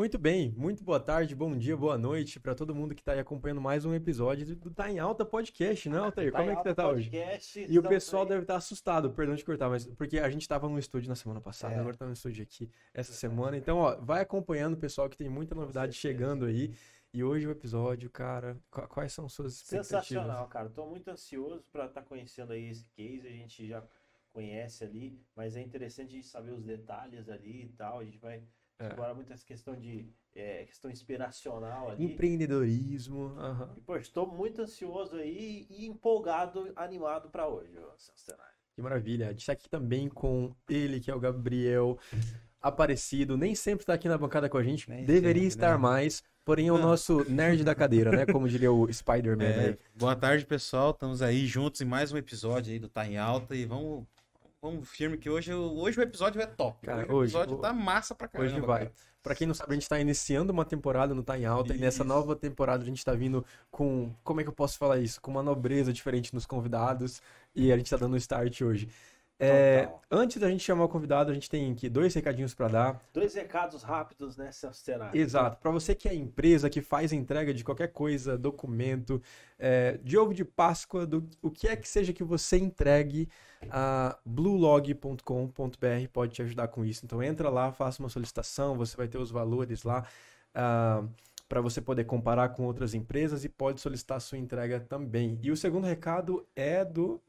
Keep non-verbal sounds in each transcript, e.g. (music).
Muito bem, muito boa tarde, bom dia, boa noite para todo mundo que está aí acompanhando mais um episódio do Tá em Alta Podcast, né, Altair? Tá Como é que você tá hoje? Podcast, E o pessoal aí. deve estar assustado, perdão de cortar, mas porque a gente estava no estúdio na semana passada, É. agora tá no estúdio aqui essa semana. Então, ó, vai acompanhando, pessoal, que tem muita novidade chegando aí. E hoje o episódio, cara, qu- quais são suas expectativas? Sensacional, cara. Tô muito ansioso para estar conhecendo aí esse case. A gente já conhece ali, mas é interessante a gente saber os detalhes ali e tal. A gente vai É. agora muito essa questão de é, questão inspiracional ali. Empreendedorismo, aham. E, pô, estou muito ansioso aí e empolgado, animado para hoje. Que maravilha. A gente está aqui também com ele, que é o Gabriel Aparecido. Nem sempre está aqui na bancada com a gente. Nem Deveria sempre, estar né? mais. Porém, é o nosso nerd da cadeira, né? Como diria o Spider-Man. É, né? boa tarde, pessoal. Estamos aí juntos em mais um episódio aí do Tá em Alta e vamos, vamos firme que hoje, o- hoje o episódio é top. Cara, hoje, o hoje- episódio ho- tá massa pra caramba. Hoje vai. cara. Pra quem não sabe, a gente tá iniciando uma temporada no Tá em Alta. E nessa Isso. nova temporada a gente tá vindo com. Como é que eu posso falar isso? Com uma nobreza diferente nos convidados. E a gente tá dando start hoje. É, Total. antes da gente chamar o convidado, a gente tem aqui dois recadinhos pra dar. Dois recados rápidos, né, Celcenário? Exato. Para você que é empresa, que faz entrega de qualquer coisa, documento, é, de ovo de Páscoa, do, o que é que seja que você entregue, a bluelog.com.br pode te ajudar com isso. Então entra lá, faça uma solicitação, você vai ter os valores lá para você poder comparar com outras empresas e pode solicitar a sua entrega também. E o segundo recado é do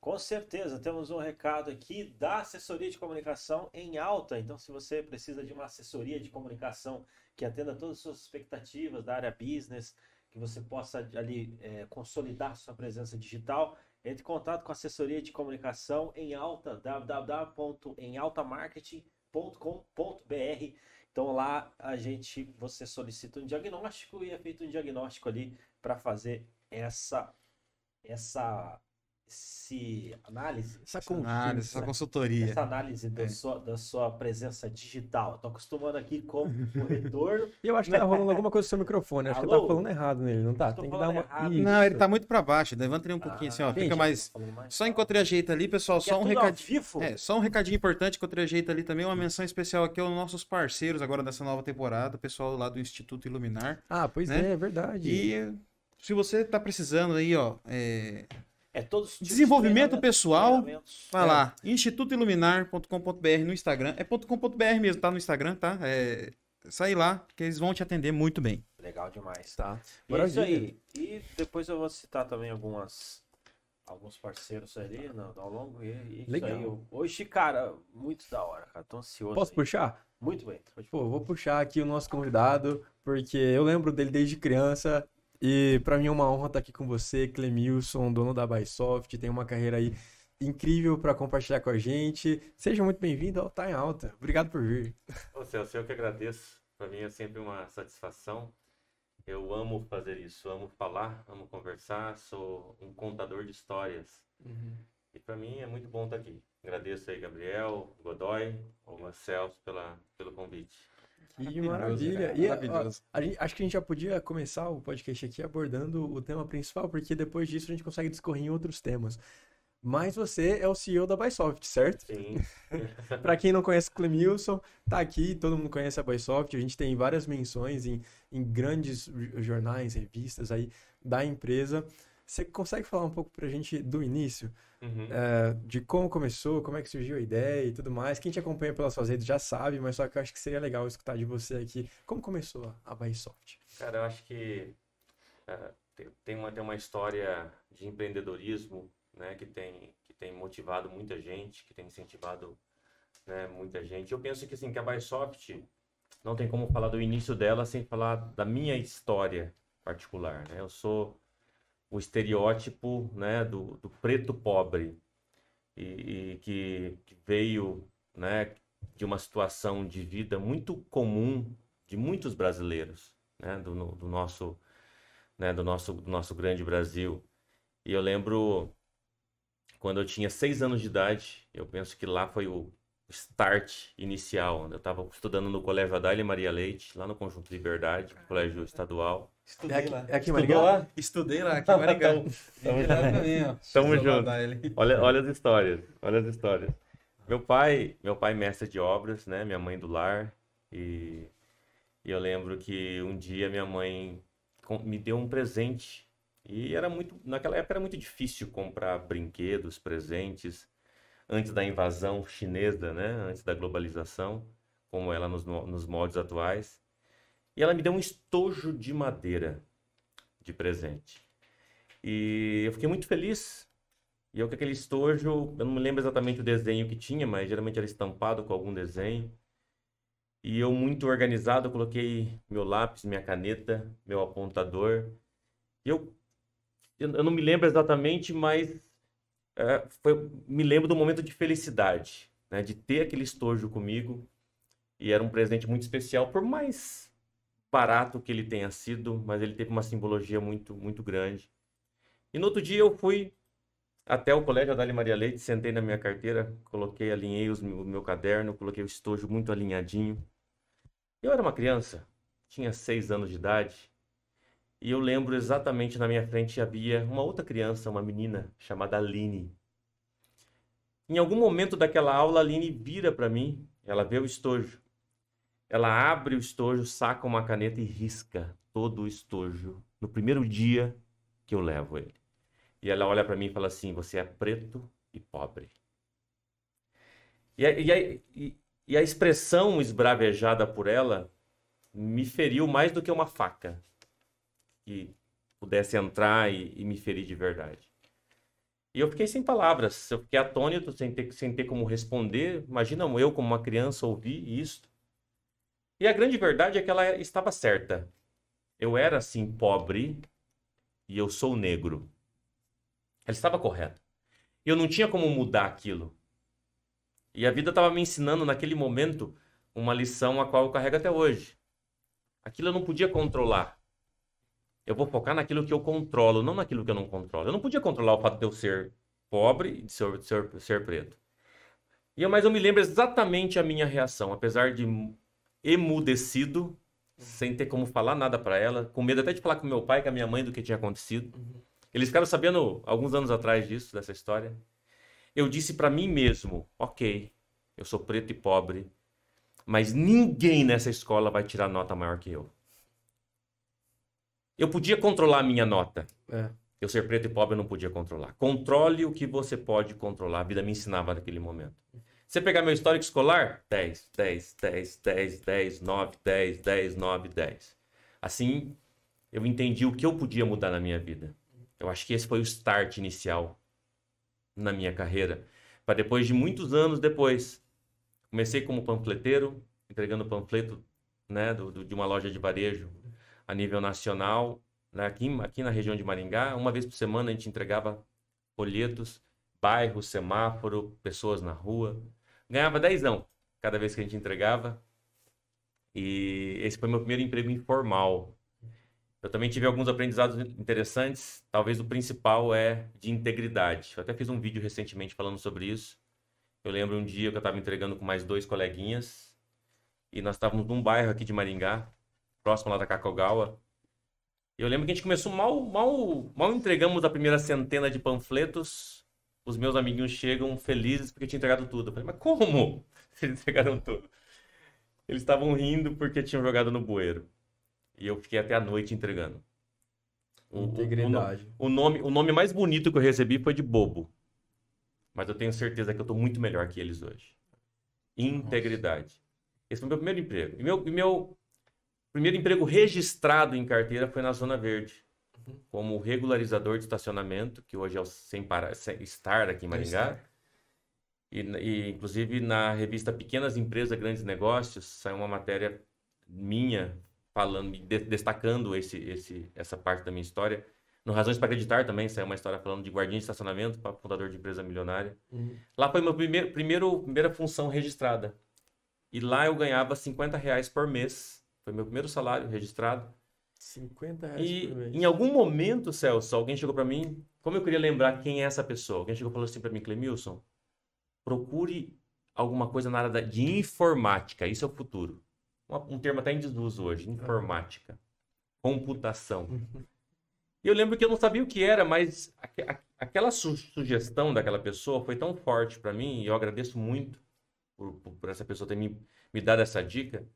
Com certeza, temos um recado aqui da assessoria de comunicação em alta. Então, se você precisa de uma assessoria de comunicação que atenda todas as suas expectativas da área business, que você possa ali eh, consolidar sua presença digital, entre em contato com a assessoria de comunicação em alta, www.emaltamarketing.com.br. Então lá a gente você solicita um diagnóstico e é feito um diagnóstico ali para fazer essa essa esse análise essa Essa análise, essa consultoria. essa análise da, É. sua, da sua presença digital. Tô acostumando aqui como (laughs) corretor. E eu acho que tá rolando alguma coisa no seu microfone. Acho que eu Alô? tava falando errado nele, não tá? Tem que dar uma. errado. Não, ele tá muito pra baixo. Levanta ele um pouquinho assim, ó. gente, Fica mais. Falando mais Só enquanto ele ajeita ali, pessoal, Que só é um recadinho. É, só um recadinho importante enquanto ele ajeita ali também, uma menção especial aqui aos nossos parceiros agora dessa nova temporada, o pessoal lá do Instituto Iluminar. Ah, pois né? é, é verdade. E se você tá precisando aí, ó, é, É todos de Desenvolvimento treinamento- pessoal. Vai É. lá, institutoiluminar.com.br no Instagram. É .com.br mesmo, tá no Instagram, tá? É, sai lá, que eles vão te atender muito bem. Legal demais. Tá. E é isso Maravilha. aí. E depois eu vou citar também algumas alguns parceiros ali no, ao longo. E, e isso Legal. aí. Hoje, cara, muito da hora, cara. Tô ansioso. Posso aí. puxar? Muito bem. Pô, vou puxar aqui o nosso convidado, porque eu lembro dele desde criança. E pra mim é uma honra estar aqui com você, Clemilson, dono da Bysoft, tem uma carreira aí incrível pra compartilhar com a gente. Seja muito bem-vindo ao Tá em Alta. Obrigado por vir. Ô Celso, eu que agradeço. Para mim é sempre uma satisfação. Eu amo fazer isso, amo falar, amo conversar, sou um contador de histórias. E para mim é muito bom estar aqui. Agradeço aí, Gabriel, Godoy, o Celso pela, pelo convite. Que maravilha. E, ó, Maravilhoso. a gente- acho que a gente já podia começar o podcast aqui abordando o tema principal, porque depois disso a gente consegue discorrer em outros temas. Mas você é o CEO da Bysoft, certo? Sim, (laughs) Pra quem não conhece o Clemilson, tá aqui, todo mundo conhece a Bysoft, a gente tem várias menções em, em grandes jornais, revistas aí da empresa. Você consegue falar um pouco pra gente do início, Uhum. é, de como começou, como é que surgiu a ideia e tudo mais? Quem te acompanha pelas suas redes já sabe, mas só que eu acho que seria legal escutar de você aqui. Como começou a Bysoft? Cara, eu acho que eh, tem- uma, tem uma história de empreendedorismo, né, que tem, que tem motivado muita gente, que tem incentivado, né, muita gente. Eu penso que, assim, que a Bysoft não tem como falar do início dela sem falar da minha história particular, né? Eu sou o estereótipo, né, do, do preto pobre e, e que, que veio, né, de uma situação de vida muito comum de muitos brasileiros, né, do, do nosso, né, do nosso, do nosso grande Brasil. E eu lembro quando eu tinha seis anos de idade, eu penso que lá foi o start inicial. Eu estava estudando no Colégio Adália Maria Leite, lá no Conjunto Liberdade, colégio estadual. Estudei É aqui- lá. é aqui Estudou Maringá? lá? Estudei lá, aqui em Maringá. Tamo também, ó. Tamo Estudou lá junto. Olha, olha as histórias, olha as histórias. Meu pai, meu pai mestre de obras, né? Minha mãe do lar e, E eu lembro que um dia minha mãe me deu um presente. E era muito, naquela época era muito difícil comprar brinquedos, presentes, antes da invasão chinesa, né? Antes da globalização, como ela nos, nos moldes atuais. E ela me deu um estojo de madeira de presente. E eu fiquei muito feliz. E eu com aquele estojo, eu não me lembro exatamente o desenho que tinha, mas geralmente era estampado com algum desenho. E eu, muito organizado, coloquei meu lápis, minha caneta, meu apontador. E eu, eu eu não me lembro exatamente, mas é, foi, me lembro do momento de felicidade, né? De ter aquele estojo comigo. E era um presente muito especial, por mais barato que ele tenha sido, mas ele teve uma simbologia muito, muito grande. E no outro dia eu fui até o colégio Adalho Maria Leite, sentei na minha carteira, coloquei, alinhei os, o meu caderno, coloquei o estojo muito alinhadinho. Eu era uma criança, tinha seis anos de idade, e eu lembro exatamente na minha frente havia uma outra criança, uma menina chamada Aline. Em algum momento daquela aula, a Aline vira para mim, ela vê o estojo. Ela abre o estojo, saca uma caneta e risca todo o estojo no primeiro dia que eu levo ele. E ela olha para mim e fala assim: Você é preto e pobre. E a, e, a, e, a expressão esbravejada por ela me feriu mais do que uma faca que pudesse entrar e, e me ferir de verdade. E eu fiquei sem palavras, eu fiquei atônito, sem ter, sem ter como responder. Imagina eu, como uma criança, ouvir isso. E a grande verdade é que ela estava certa. Eu era, assim, pobre e eu sou negro. Ela estava correta. Eu não tinha como mudar aquilo. E a vida estava me ensinando naquele momento uma lição a qual eu carrego até hoje. Aquilo eu não podia controlar. Eu vou focar naquilo que eu controlo, não naquilo que eu não controlo. Eu não podia controlar o fato de eu ser pobre e de ser, de ser, de ser preto. E eu, mas eu me lembro exatamente a minha reação, apesar de emudecido, sem ter como falar nada para ela, com medo até de falar com meu pai e com a minha mãe do que tinha acontecido. Eles ficaram sabendo alguns anos atrás disso, dessa história. Eu disse para mim mesmo: ok, eu sou preto e pobre, mas ninguém nessa escola vai tirar nota maior que eu. Eu podia controlar a minha nota. É. Eu ser preto e pobre eu não podia controlar. Controle o que você pode controlar. A vida me ensinava naquele momento. Você pegar meu histórico escolar, 10, 10, 10, 10, 10, 9, 10, 10, 9, 10. Assim, eu entendi o que eu podia mudar na minha vida. Eu acho que esse foi o start inicial na minha carreira. Para depois de muitos anos depois, comecei como panfleteiro, entregando panfleto né, do, do, de uma loja de varejo a nível nacional. Né, aqui, aqui na região de Maringá, uma vez por semana a gente entregava folhetos, bairro, semáforo, pessoas na rua. Ganhava dezão cada vez que a gente entregava. E esse foi meu primeiro emprego informal. Eu também tive alguns aprendizados interessantes. Talvez o principal é de integridade. Eu até fiz um vídeo recentemente falando sobre isso. Eu lembro um dia que eu estava entregando com mais dois coleguinhas. E nós estávamos num bairro aqui de Maringá, próximo lá da Cacogawa. Eu lembro que a gente começou mal, mal, mal entregamos a primeira centena de panfletos. Os meus amiguinhos chegam felizes porque tinha entregado tudo. Eu falei, mas como? (laughs) Eles entregaram tudo. Eles estavam rindo porque tinham jogado no bueiro. E eu fiquei até a noite entregando. O, Integridade. O, o, nome, o nome mais bonito que eu recebi foi de bobo. Mas eu tenho certeza que eu estou muito melhor que eles hoje. Integridade. Nossa. Esse foi o meu primeiro emprego. E meu, e meu primeiro emprego registrado em carteira foi na Zona Verde. Como regularizador de estacionamento, que hoje é o Sem, para, sem Estar aqui em Maringá. E, e, inclusive, na revista Pequenas Empresas, Grandes Negócios, saiu uma matéria minha falando, destacando esse, esse, essa parte da minha história. No Razões para Acreditar também saiu uma história falando de guardinha de estacionamento para fundador de empresa milionária. Uhum. Lá foi minha primeiro, primeira função registrada. E lá eu ganhava 50 reais por mês. Foi meu primeiro salário registrado. 50 reais e por mês. em algum momento, Celso, alguém chegou para mim, como eu queria lembrar quem é essa pessoa? Alguém chegou e falou assim para mim, Clemilson, procure alguma coisa na área de informática, isso é o futuro um termo até em desuso hoje, informática, computação. Uhum. E eu lembro que eu não sabia o que era, mas aquela su sugestão daquela pessoa foi tão forte para mim, e eu agradeço muito por, por, essa pessoa ter me, me dado essa dica.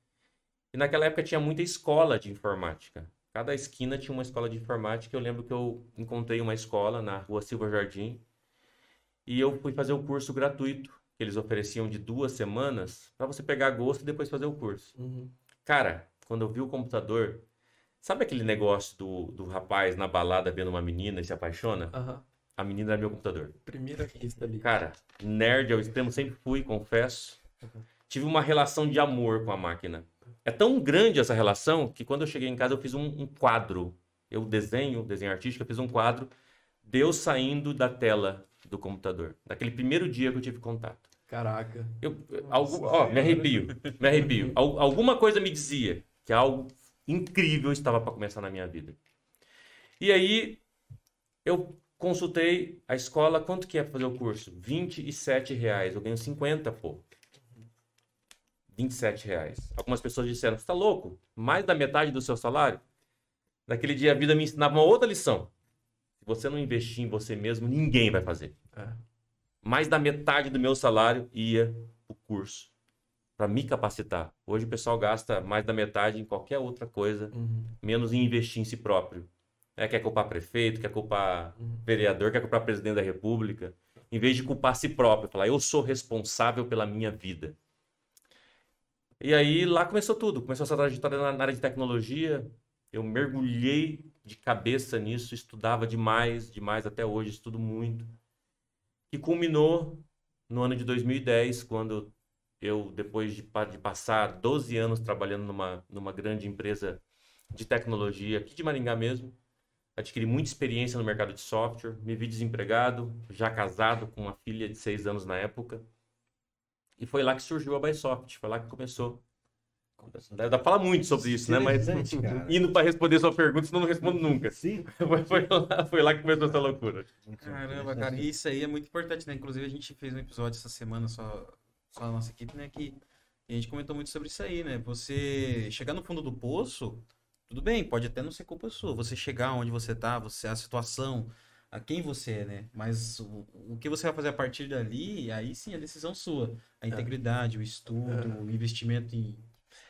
E naquela época tinha muita escola de informática. Cada esquina tinha uma escola de informática. Eu lembro que eu encontrei uma escola na rua Silva Jardim. E eu fui fazer o curso gratuito que eles ofereciam de duas semanas para você pegar gosto e depois fazer o curso. Uhum. Cara, quando eu vi o computador, sabe aquele negócio do, do rapaz na balada vendo uma menina e se apaixona? Aham. A menina era meu computador. Primeira vista ali. Cara, nerd ao extremo, sempre fui, confesso. Tive uma relação de amor com a máquina. É tão grande essa relação que quando eu cheguei em casa eu fiz um, um quadro. Eu desenho, desenho artístico, eu fiz um quadro. Deus saindo da tela do computador. Naquele primeiro dia que eu tive contato. Caraca. Eu, algu- ó, me arrepio, me arrepio. Al- alguma coisa me dizia que algo incrível estava para começar na minha vida. E aí eu consultei a escola, quanto que é para fazer o curso? 27 reais. Eu ganho 50, pô. 27 reais. Algumas pessoas disseram, você está louco? Mais da metade do seu salário? Naquele dia a vida me ensinava uma outra lição. Se você não investir em você mesmo, ninguém vai fazer É. mais da metade do meu salário ia o curso para me capacitar. Hoje o pessoal gasta mais da metade em qualquer outra coisa, Uhum. menos em investir em si próprio. É, quer culpar prefeito, quer culpar Uhum. vereador, quer culpar presidente da república, em vez de culpar si próprio, falar eu sou responsável pela minha vida. E aí lá começou tudo, começou essa trajetória na área de tecnologia. Eu mergulhei de cabeça nisso, estudava demais, demais até hoje, estudo muito. Que culminou no ano de 2010, quando eu, depois de, de passar 12 anos trabalhando numa, numa grande empresa de tecnologia aqui de Maringá mesmo, adquiri muita experiência no mercado de software, me vi desempregado, já casado com uma filha de 6 anos na época, e foi lá que surgiu a Bysoft, foi lá que começou. Deve dar pra falar muito sobre isso, né? Mas (laughs) cara. indo para responder sua pergunta, senão eu não respondo nunca. Sim. (laughs) Foi, foi lá, foi lá que começou essa loucura. Caramba, cara, e isso aí é muito importante, né? Inclusive a gente fez um episódio essa semana só, só a nossa equipe, né? Que a gente comentou muito sobre isso aí, né? Você chegar no fundo do poço, tudo bem, pode até não ser culpa sua. Você chegar onde você tá, você a situação, a quem você é, né? Mas o, o que você vai fazer a partir dali, aí sim é decisão sua. A integridade, o estudo, o investimento em.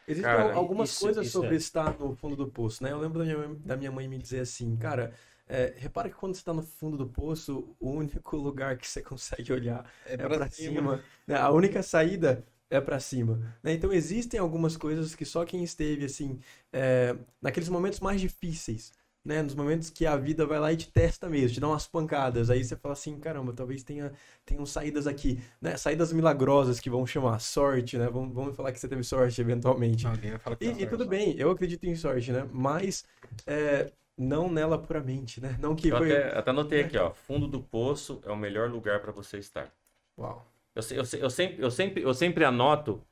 Existem Cara, al- algumas isso- coisas isso sobre é. estar no fundo do poço, né? Eu lembro da minha, mãe- da minha mãe me dizer assim, cara, é, repara que quando você está no fundo do poço, o único lugar que você (laughs) consegue olhar é, pra cima. né? A única saída é pra cima. né? Então existem algumas coisas que só quem esteve assim, é, naqueles momentos mais difíceis, né? Nos momentos que a vida vai lá e te testa mesmo, te dá umas pancadas. Aí você fala assim, caramba, talvez tenha tenham saídas aqui, né? Saídas milagrosas que vão chamar sorte, né? Vamos, vamos falar que você teve sorte eventualmente. Alguém vai falar que E, tá e tudo bem, eu acredito em sorte, né? Mas é, não nela puramente, né? Não que Eu foi. até, até anotei aqui, ó. Fundo do poço é o melhor lugar para você estar. Uau. Eu, eu, eu sempre, eu, sempre, eu sempre anoto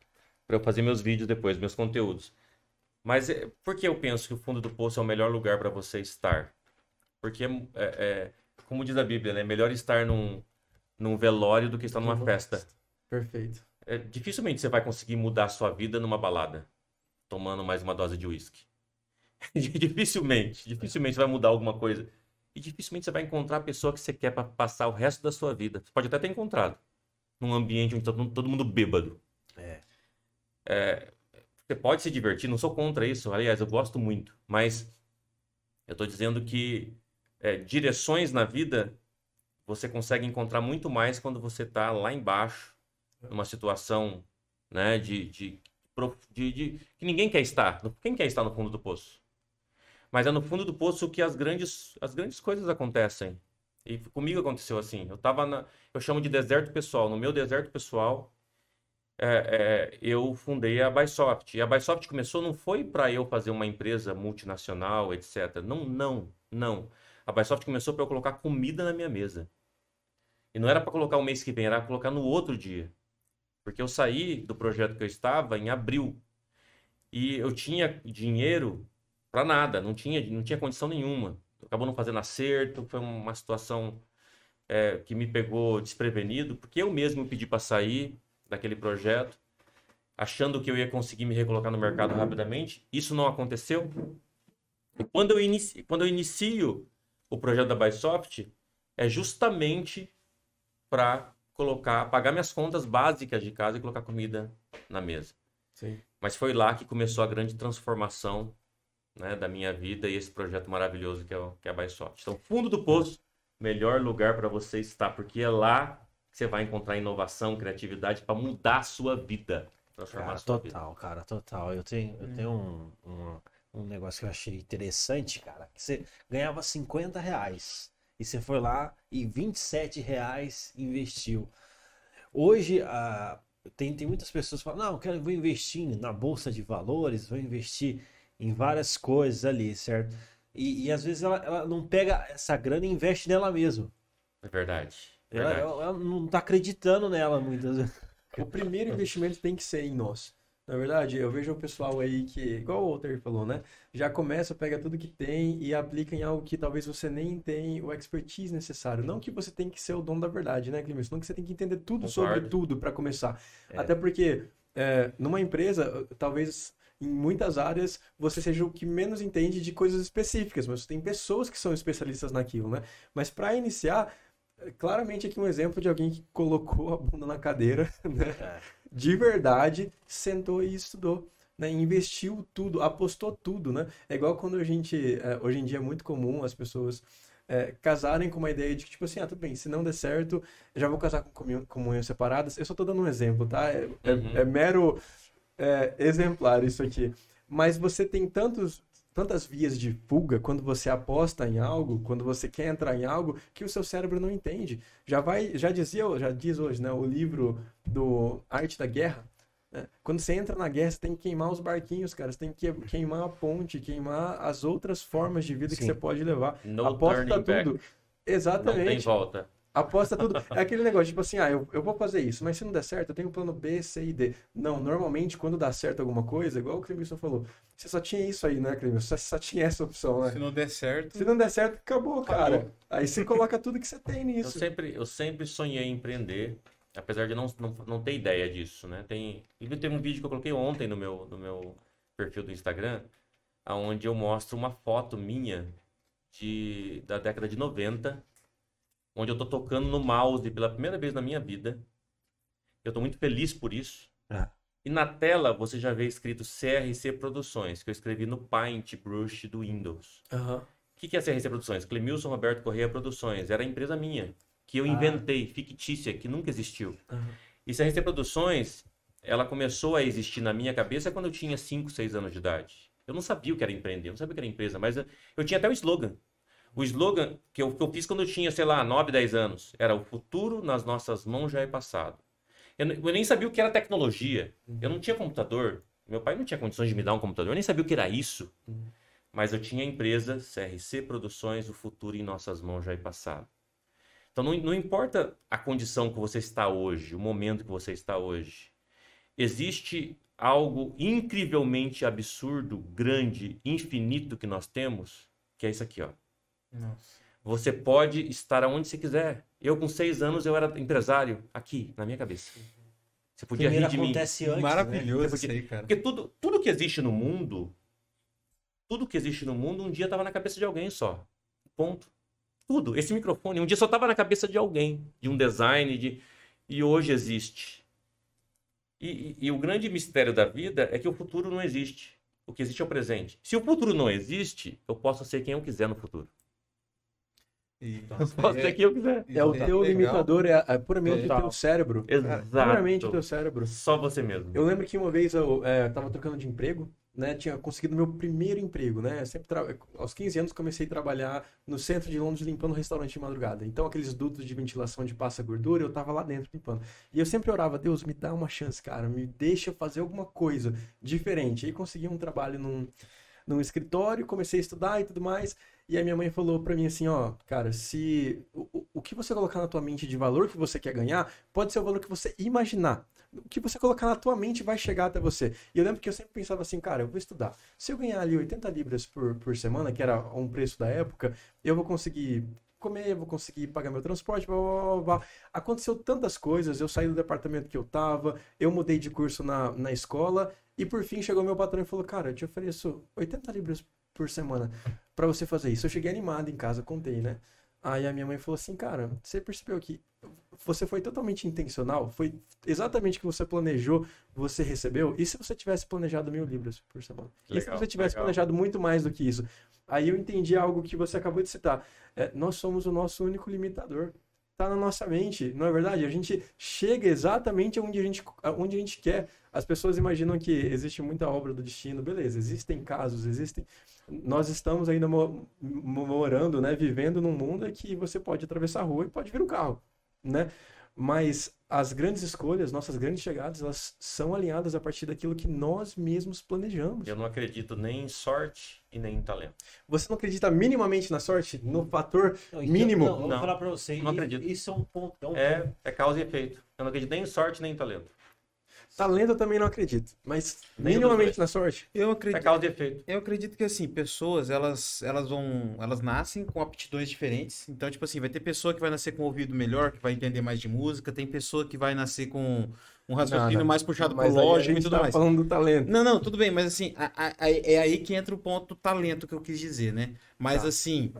para eu fazer meus vídeos depois, meus conteúdos. Mas é, por que eu penso que o fundo do poço é o melhor lugar para você estar? Porque, é, é, como diz a Bíblia, né? Melhor estar num, num velório do que estar numa Numa festa. Perfeito. É, dificilmente você vai conseguir mudar a sua vida numa balada, tomando mais uma dose de uísque. (laughs) dificilmente, dificilmente você vai mudar alguma coisa. E dificilmente você vai encontrar a pessoa que você quer para passar o resto da sua vida. Você pode até ter encontrado num ambiente onde tá todo, todo mundo bêbado. É. É, você pode se divertir, não sou contra isso, aliás, eu gosto muito, mas eu estou dizendo que é, direções na vida você consegue encontrar muito mais quando você está lá embaixo, numa situação né, de, de, de- de- que ninguém quer estar. Quem quer estar no fundo do poço? Mas é no fundo do poço que as grandes, as grandes coisas acontecem. E comigo aconteceu assim. Eu tava na, eu chamo de deserto pessoal. No meu deserto pessoal, é, é, eu fundei a Bysoft. E a Bysoft começou não foi para eu fazer uma empresa multinacional, etc. Não, não, não. A Bysoft começou para eu colocar comida na minha mesa. E não era para colocar o mês que vem, era para colocar no outro dia. Porque eu saí do projeto que eu estava em abril. E eu tinha dinheiro para nada, não tinha, não tinha condição nenhuma. Acabou não fazendo acerto, foi uma situação é, que me pegou desprevenido, porque eu mesmo pedi para sair daquele projeto, achando que eu ia conseguir me recolocar no mercado rapidamente. Isso não aconteceu. E quando eu inicio, quando eu inicio o projeto da Bysoft, é justamente para colocar, pagar minhas contas básicas de casa e colocar comida na mesa. Sim. Mas foi lá que começou a grande transformação né, da minha vida e esse projeto maravilhoso que é, o, que é a Bysoft. Então, fundo do poço, melhor lugar para você estar, porque é lá que você vai encontrar inovação, criatividade para mudar a sua vida. Transformar Cara, a sua vida. total, cara, total. Eu tenho, eu tenho um, um, um negócio que eu achei interessante, cara. Que você ganhava 50 reais e você foi lá e 27 reais investiu. Hoje, a, tem, tem muitas pessoas que falam, não, eu quero, vou investir na bolsa de valores, vou investir em várias coisas ali, certo? E, e às vezes ela, ela não pega essa grana e investe nela mesma. É verdade. Ela, ela- ela não tá acreditando nela muitas vezes. O primeiro investimento tem que ser em nós. Na verdade, eu vejo o pessoal aí que, igual o Walter falou, né? Já começa, pega tudo que tem e aplica em algo que talvez você nem tem o expertise necessário. Não que você tem que ser o dono da verdade, né, Clemens? Não que você tem que entender tudo sobre Concordo. tudo para começar. É. Até porque é, numa empresa, talvez em muitas áreas você seja o que menos entende de coisas específicas, mas tem pessoas que são especialistas naquilo, né? Mas para iniciar, é, claramente aqui um exemplo de alguém que colocou a bunda na cadeira, (laughs) né? É. de verdade, sentou e estudou. Né, investiu tudo, apostou tudo, né? É igual quando a gente, é, hoje em dia é muito comum as pessoas é, casarem com uma ideia de que, tipo assim, ah, tudo bem, se não der certo, já vou casar com comunhão- comunhões separadas. Eu só tô dando um exemplo, tá? É, é- Uhum. é mero é, exemplar isso aqui. Mas você tem tantos, tantas vias de fuga quando você aposta em algo, quando você quer entrar em algo, que o seu cérebro não entende. Já vai, já dizia, já diz hoje, né, o livro do Arte da Guerra. né? Quando você entra na guerra, você tem que queimar os barquinhos, cara. Você tem que queimar a ponte, queimar as outras formas de vida que Sim. você pode levar. No Aposta turning back. tudo. Não tem Exatamente. volta. Aposta tudo. É aquele negócio, tipo assim, ah, eu, eu vou fazer isso, mas se não der certo, eu tenho um plano B, C e D. Não, normalmente, quando dá certo alguma coisa, igual o Clemilson falou, você só tinha isso aí, né, Clemilson? Você só tinha essa opção, Se né? não der certo. Se não der certo, acabou, cara. Aí você coloca tudo que você tem Eu nisso. sempre, eu sempre sonhei em empreender, apesar de não, não, não ter ideia disso, né? Tem, inclusive tem um vídeo que eu coloquei ontem no meu, no meu perfil do Instagram, onde eu mostro uma foto minha de, da década de 90, onde eu tô tocando no mouse pela primeira vez na minha vida. Eu tô muito feliz por isso. Ah. E na tela você já vê escrito CRC Produções, que eu escrevi no Paintbrush do Windows. O que que é CRC Produções? Clemilson Roberto Correia Produções. Era a empresa minha, que eu Ah. inventei, fictícia, que nunca existiu. Aham. E CRC Produções, ela começou a existir na minha cabeça quando eu tinha 5, 6 anos de idade. Eu não sabia o que era empreender, eu não sabia o que era empresa, mas eu, eu tinha até o slogan. O slogan que eu, que eu fiz quando eu tinha, sei lá, 9, 10 anos, era o futuro nas nossas mãos já é passado. Eu, eu nem sabia o que era tecnologia. Eu não tinha computador. Meu pai não tinha condições de me dar um computador. Eu nem sabia o que era isso. Mas eu tinha a empresa CRC Produções, o futuro em nossas mãos já é passado. Então não, não importa a condição que você está hoje, o momento que você está hoje. Existe algo incrivelmente absurdo, grande, infinito que nós temos, que é isso aqui, ó. Nossa. Você pode estar aonde você quiser. Eu, com seis anos, eu era empresário, aqui, na minha cabeça. Você podia Primeiro rir de mim. acontece antes, né? Maravilhoso isso aí, cara. Porque tudo, tudo que existe no mundo, tudo que existe no mundo, um dia estava na cabeça de alguém só. Ponto. Tudo. Esse microfone, um dia só estava na cabeça de alguém, de um design, de... e hoje existe. E, e- e o grande mistério da vida é que o futuro não existe. O que existe é o presente. Se o futuro não existe, eu posso ser quem eu quiser no futuro. E, Eu posso ser quem eu quiser. É o aí teu legal. limitador, é, é puramente o Total. teu cérebro. Exato. Puramente o teu cérebro. Só você mesmo. Eu lembro que uma vez eu é, tava trocando de emprego, né? Tinha conseguido meu primeiro emprego, né? Sempre tra... Aos 15 anos comecei a trabalhar no centro de Londres limpando restaurante de madrugada. Então aqueles dutos de ventilação de passa gordura, eu tava lá dentro limpando. E eu sempre orava, Deus, me dá uma chance, cara, me deixa fazer alguma coisa diferente. Aí consegui um trabalho num, num escritório, comecei a estudar e tudo mais. E a minha mãe falou pra mim assim, ó, cara, se o, o- que você colocar na tua mente de valor que você quer ganhar, pode ser o valor que você imaginar. O que você colocar na tua mente vai chegar até você. E eu lembro que eu sempre pensava assim, cara, eu vou estudar. Se eu ganhar ali 80 libras por, por semana, que era um preço da época, eu vou conseguir comer, vou conseguir pagar meu transporte, blá, blá, blá, blá. Aconteceu tantas coisas, eu saí do departamento que eu tava, eu mudei de curso na, na escola, e por fim chegou meu patrão e falou, cara, eu te ofereço 80 libras por semana pra você fazer isso. Eu cheguei animado em casa, contei, né? Aí a minha mãe falou assim, cara, você percebeu que você foi totalmente intencional? Foi exatamente o que você planejou, você recebeu? E se você tivesse planejado mil libras por semana? e se Legal, você tivesse legal. planejado muito mais do que isso? Aí eu entendi algo que você acabou de citar. É, nós somos o nosso único limitador. Tá na nossa mente, não é verdade? A gente chega exatamente onde a gente, onde a gente quer. As pessoas imaginam que existe muita obra do destino, beleza, existem casos, existem. Nós estamos ainda mo- mo- morando, né, vivendo num mundo em que você pode atravessar a rua e pode vir um carro, né? Mas as grandes escolhas, nossas grandes chegadas, elas são alinhadas a partir daquilo que nós mesmos planejamos. Eu não acredito nem em sorte e nem em talento. Você não acredita minimamente na sorte, no fator Não, então- mínimo? Não, eu vou Não, falar pra você. não acredito. Isso é um ponto. É um ponto. É, é causa e efeito. Eu não acredito nem em sorte nem em talento. Talento eu também não acredito, mas Nem minimamente na sorte. Eu É acredito. causa e efeito. Eu acredito que assim, pessoas, elas, elas vão, elas nascem com aptidões diferentes. Então, tipo assim, vai ter pessoa que vai nascer com um ouvido melhor, que vai entender mais de música, tem pessoa que vai nascer com um raciocínio Não, não. mais puxado pro Mas a lógico e tudo tá mais. falando do talento. Não, não, tudo bem, mas assim, a- a- a- é aí que entra o ponto do talento que eu quis dizer, né? Mas Tá. assim,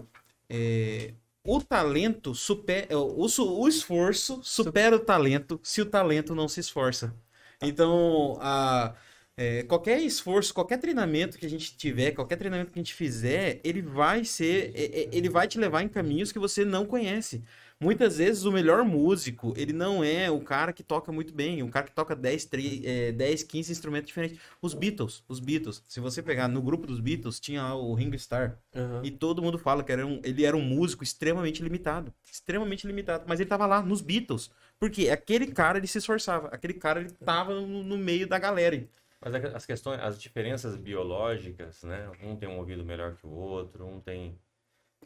é, o talento supera. O, o esforço supera o talento se o talento não se esforça. Então, a, é, qualquer esforço, qualquer treinamento que a gente tiver, qualquer treinamento que a gente fizer, ele vai ser. é- é- Ele vai te levar em caminhos que você não conhece. Muitas vezes o melhor músico, ele não é o cara que toca muito bem, o cara que toca 10, 3, é, 10 15 instrumentos diferentes. Os Beatles, os Beatles. Se você pegar no grupo dos Beatles, tinha o Ringo Starr. E todo mundo fala que era um- ele era um músico extremamente limitado. Extremamente limitado. Mas ele tava lá nos Beatles. Porque aquele cara, ele se esforçava. Aquele cara, ele tava no, no meio da galera. Mas a- as questões, as diferenças biológicas, né? Um tem um ouvido melhor que o outro, um tem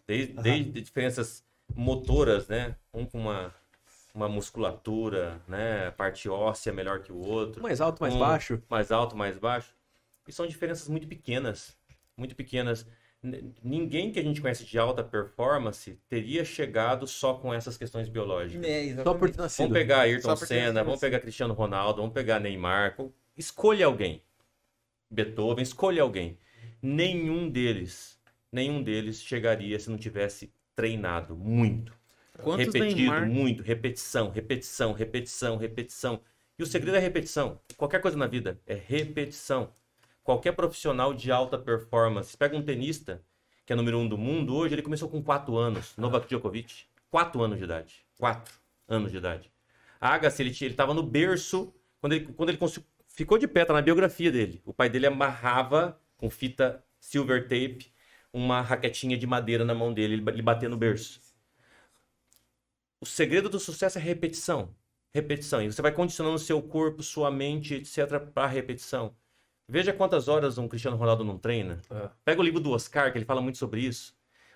desde, desde diferenças motoras, né? Um com uma uma musculatura, né? Parte óssea melhor que o outro, Mais alto, mais Um baixo. mais alto, mais baixo. E são diferenças muito pequenas, muito pequenas. Ninguém que a gente conhece de alta performance teria chegado só com essas questões biológicas. Só por ter nascido. Vamos pegar Ayrton Senna, vamos pegar Cristiano Ronaldo, vamos pegar Neymar. co- Escolha alguém. Beethoven, escolha alguém. Nenhum deles, nenhum deles chegaria se não tivesse treinado muito. Quantos repetido Neymar... muito, repetição, repetição, repetição, repetição. E o segredo é repetição. Qualquer coisa na vida é repetição. Qualquer profissional de alta performance, pega um tenista que é número um do mundo hoje, ele começou com 4 anos, Novak Djokovic, 4 anos de idade, 4 anos de idade. Agassi, ele estava no berço quando ele, quando ele ficou de pé, tá na biografia dele. O pai dele amarrava com fita silver tape uma raquetinha de madeira na mão dele, ele, batia no berço. O segredo do sucesso é repetição. Repetição. E você vai condicionando seu corpo, sua mente, etc., para repetição. Veja quantas horas um Cristiano Ronaldo não treina. É. Pega o livro do Oscar, que ele fala muito sobre isso.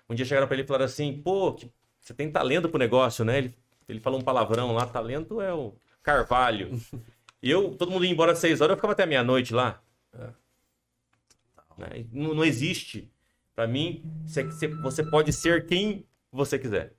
Um dia chegaram para ele e falaram assim: pô, que- você tem talento pro negócio, né? Ele, ele falou um palavrão lá: talento é o Carvalho. (laughs) e eu, todo mundo ia embora às seis horas, eu ficava até meia-noite lá. Né? E Não, não existe. Para mim, você pode ser quem você quiser.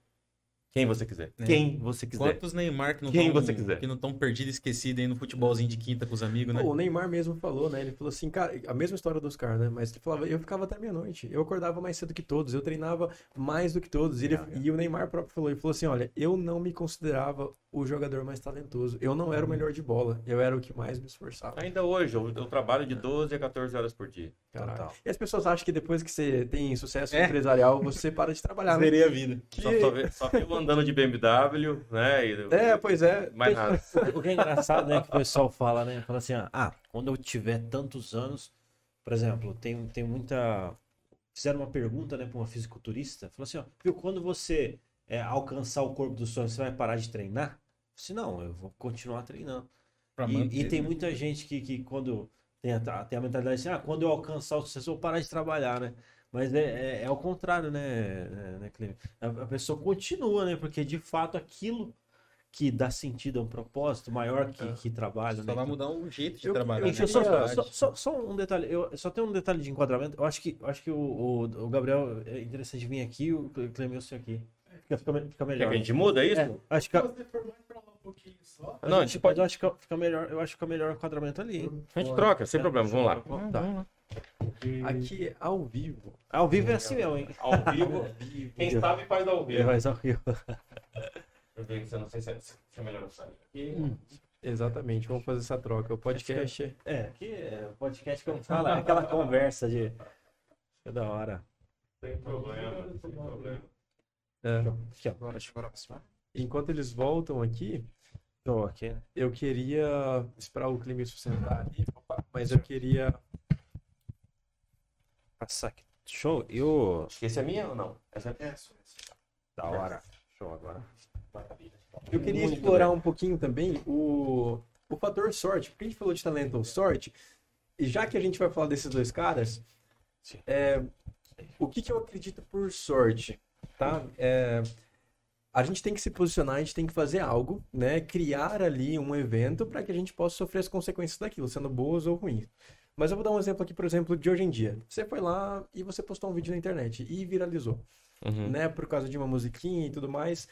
Quem você quiser. É. Quem você quiser. Quantos Neymar que não Quem tão- você quiser. que não estão perdidos, esquecidos aí no futebolzinho de quinta com os amigos, né? Pô, o Neymar mesmo falou, né? Ele falou assim, cara, a mesma história dos caras, né? Mas ele falava, eu ficava até meia-noite. Eu acordava mais cedo que todos, eu treinava mais do que todos. E, ele- e o Neymar próprio falou, ele falou assim, olha, eu não me considerava o jogador mais talentoso. Eu não era o melhor de bola, eu era o que mais me esforçava. Ainda hoje, eu, eu trabalho de 12 a 14 horas por dia. Caralho. Total. E as pessoas acham que depois que você tem sucesso É. empresarial, você para de trabalhar, né? Zerei a vida. Que- Só, só, fico andando de BMW, né? E, É, pois é. Mais nada. O que é engraçado, né? Que o pessoal fala, né? Fala assim, ah, quando eu tiver tantos anos, por exemplo, tem, tem muita. Fizeram uma pergunta, né, para uma fisiculturista. Falou assim, ó, viu, quando você é, alcançar o corpo dos sonhos, você vai parar de treinar? Eu disse, não, eu vou continuar treinando. Pra E, e tem né? muita gente que, que quando tem a, tem a mentalidade assim, ah, quando eu alcançar o sucesso, eu vou parar de trabalhar, né? Mas é, é, é o contrário, né, é, né Clênio? A, a pessoa continua, né? Porque de fato aquilo que dá sentido a um propósito maior que, que trabalho, Só né? vai mudar o jeito de Eu- trabalhar. eu né? Eu só, só, só, só um detalhe, eu só tenho um detalhe de enquadramento. Eu acho que, eu acho que o, o, o Gabriel é interessante vir aqui e o Clemilson aqui. Fica, fica, me- fica Quer melhor. que a gente muda isso? É, acho que, Não, a gente pode. eu acho que fica melhor, eu acho que fica melhor o enquadramento ali? A gente troca, sem problema, vamos lá. Tá. Aqui ao vivo. Ao vivo é assim mesmo, hein? Ao vivo. Quem sabe faz ao vivo. Mas ao vivo. (laughs) Eu vi que você não sei se é, se é melhor eu sair. Exatamente, vamos fazer essa troca. O podcast. É, aqui é o podcast que eu falo, é (laughs) aquela conversa de. É da hora. Sem problema, sem problema. É, Aqui, ó. Eu enquanto eles voltam aqui, Tô aqui. né? eu queria esperar o Clemens sentar ali, mas eu queria. Passar aqui. Show. E esse é minha ou não? Essa é minha. Da hora. Show agora. Eu queria Muito explorar um pouquinho também o, o fator sorte, porque a gente falou de talento ou sorte, e já que a gente vai falar desses dois caras, é, o que, que eu acredito por sorte, tá? É, a gente tem que se posicionar, a gente tem que fazer algo, né? Criar ali um evento para que a gente possa sofrer as consequências daquilo, sendo boas ou ruins. Mas eu vou dar um exemplo aqui, por exemplo, de hoje em dia. Você foi lá e você postou um vídeo na internet e viralizou Uhum. né, por causa de uma musiquinha e tudo mais.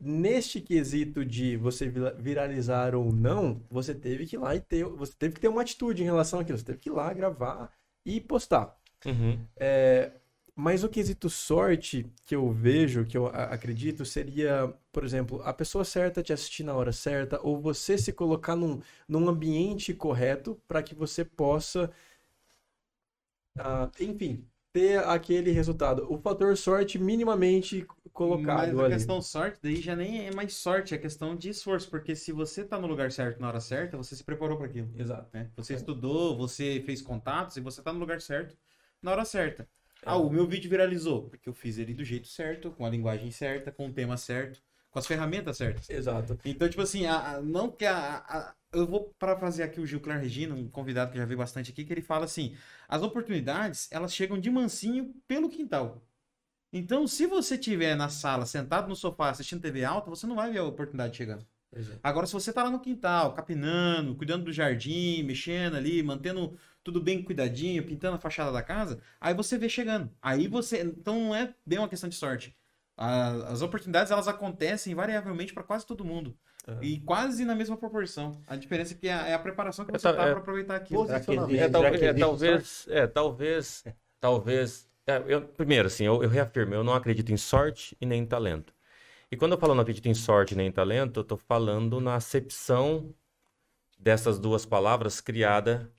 Neste quesito de você vira- viralizar ou não, você teve que ir lá e ter, você teve que ter uma atitude em relação àquilo, você teve que ir lá gravar e postar. Uhum. É, mas o quesito sorte que eu vejo, que eu acredito, seria, por exemplo, a pessoa certa te assistir na hora certa, ou você se colocar num, num ambiente correto para que você possa, ah, enfim, ter aquele resultado. O fator sorte minimamente colocado Mas a ali. questão sorte daí já nem é mais sorte, é questão de esforço, porque se você tá no lugar certo na hora certa, você se preparou para aquilo. Exato. né? Você estudou, você fez contatos e você tá no lugar certo na hora certa. Ah, o meu vídeo viralizou, porque eu fiz ele do jeito certo, com a linguagem certa, com o tema certo, com as ferramentas certas. Exato. Então, tipo assim, a- a- não que a, a- eu vou parafrasear aqui o Gil Clar Regina, um convidado que eu já vi bastante aqui, que ele fala assim: as oportunidades, elas chegam de mansinho pelo quintal. Então, se você estiver na sala, sentado no sofá, assistindo TV alta, você não vai ver a oportunidade chegando. Exato. Agora, se você tá lá no quintal, capinando, cuidando do jardim, mexendo ali, mantendo tudo bem cuidadinho, pintando a fachada da casa, aí você vê chegando. Aí você. Então não é bem uma questão de sorte. A- As oportunidades elas acontecem invariavelmente para quase todo mundo. É. E quase na mesma proporção. A diferença é que é é a preparação que É, você tá- tá é- para aproveitar aquilo. Existe- É, tal- será que é, existe talvez, é, talvez, talvez. é, eu- primeiro, assim, eu, eu reafirmo, eu não acredito em sorte e nem em talento. E quando eu falo não acredito em sorte e nem em talento, eu estou falando na acepção dessas duas palavras criada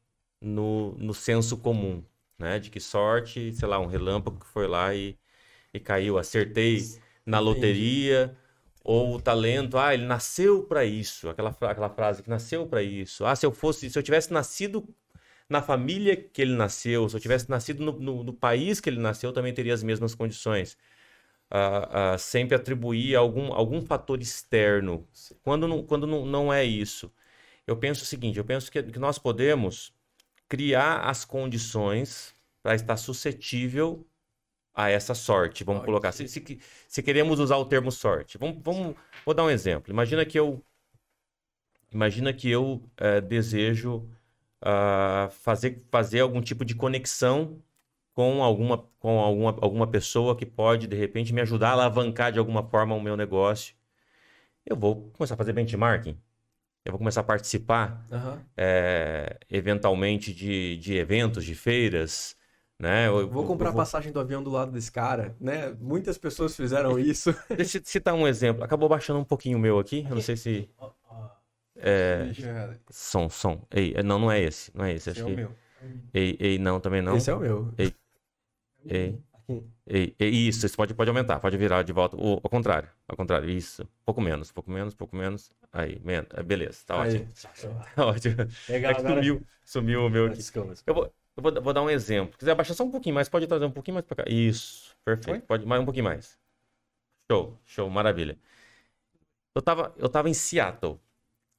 no, no senso comum, né? De que sorte, sei lá, um relâmpago que foi lá e, e caiu, acertei na loteria, ou o talento, ah, ele nasceu para isso, aquela, aquela frase que nasceu para isso. Ah, se eu fosse, se eu tivesse nascido na família que ele nasceu, se eu tivesse nascido no, no- no país que ele nasceu, eu também teria as mesmas condições. Ah, ah, sempre atribuir algum, algum fator externo, quando não, quando não, não é isso. Eu penso o seguinte, eu penso que, que nós podemos criar as condições para estar suscetível a essa sorte, vamos Ok. colocar. Se, se, se queremos usar o termo sorte, vamos, vamos, vou dar um exemplo. Imagina que eu, imagina que eu eh, desejo ah, fazer, fazer algum tipo de conexão com alguma, com alguma, alguma pessoa que pode, de repente, me ajudar a alavancar de alguma forma o meu negócio. Eu vou começar a fazer benchmarking. Eu vou começar a participar Aham. é, eventualmente de, de eventos, de feiras, né? Eu, Vou eu- comprar eu a passagem do avião do lado desse cara, né? Muitas pessoas fizeram (laughs) isso. Deixa eu citar um exemplo. Acabou baixando um pouquinho o meu aqui. Eu não sei se. (laughs) É, som, som. Ei, é, não, não é esse. Não é esse. Esse é o que. meu. Ei, ei, não, também não. Esse é o meu. Ei, ei, ei, isso, isso pode, pode aumentar, pode virar de volta. O, ao contrário, ao contrário, isso. Pouco menos, pouco menos, pouco menos. Aí, menos. É, beleza, tá Aí. ótimo. (laughs) Tá ótimo. Legal, É que agora... sumiu, sumiu o meu aqui. Desculpa, desculpa. Eu vou, eu vou, vou dar um exemplo. Se quiser abaixar só um pouquinho mais, pode trazer um pouquinho mais pra cá. Isso, perfeito. Pode mais um pouquinho mais. Show, show, maravilha. Eu tava, eu tava em Seattle,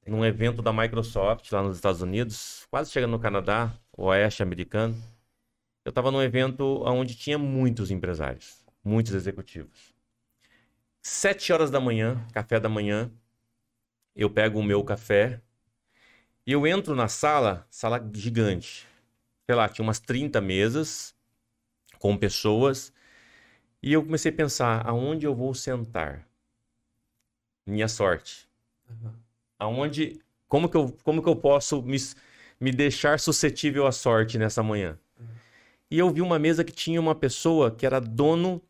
num evento da Microsoft lá nos Estados Unidos, quase chegando no Canadá, o oeste americano. Eu tava num evento onde tinha muitos empresários, muitos executivos. Sete horas da manhã, café da manhã, eu pego o meu café e eu entro na sala, sala gigante. Sei lá, tinha umas 30 mesas com pessoas. E eu comecei a pensar, aonde eu vou sentar? Minha sorte. Aonde, como que eu, como que eu posso me, me deixar suscetível à sorte nessa manhã? E eu vi uma mesa que tinha uma pessoa que era dono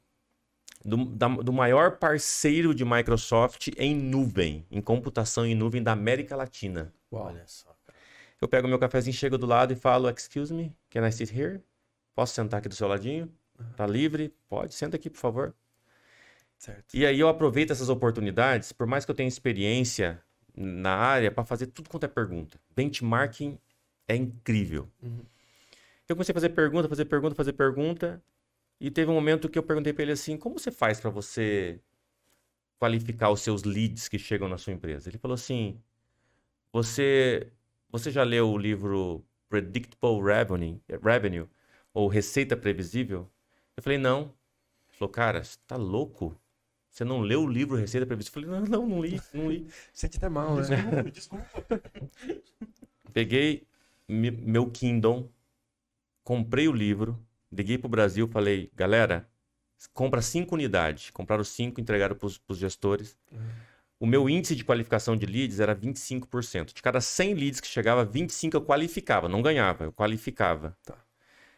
do, da- do maior parceiro de Microsoft em nuvem, em computação em nuvem da América Latina. Uau. Olha só. cara. Eu pego meu cafezinho, chego do lado e falo, excuse me, can I sit here? Posso sentar aqui do seu ladinho? Tá livre? Pode, senta aqui, por favor. Certo. E aí eu aproveito essas oportunidades, por mais que eu tenha experiência na área, para fazer tudo quanto é pergunta. Benchmarking é incrível. Uhum. Eu comecei a fazer pergunta, fazer pergunta, fazer pergunta, e teve um momento que eu perguntei para ele assim: como você faz para você qualificar os seus leads que chegam na sua empresa? Ele falou assim: você, você já leu o livro Predictable Revenue, Revenue ou Receita Previsível? Eu falei: não. Ele falou: cara, você tá louco? Você não leu o livro Receita Previsível? Eu falei: não, não, não li, não li. (laughs) Sente até mal, né? Desculpa. (laughs) Peguei me- meu Kindle, comprei o livro, liguei pro Brasil, falei, galera, compra cinco unidades. Compraram cinco, entregaram pros, pros gestores. O meu índice de qualificação de leads era 25%. De cada 100 leads que chegava, 25 eu qualificava, não ganhava, eu qualificava. Tá.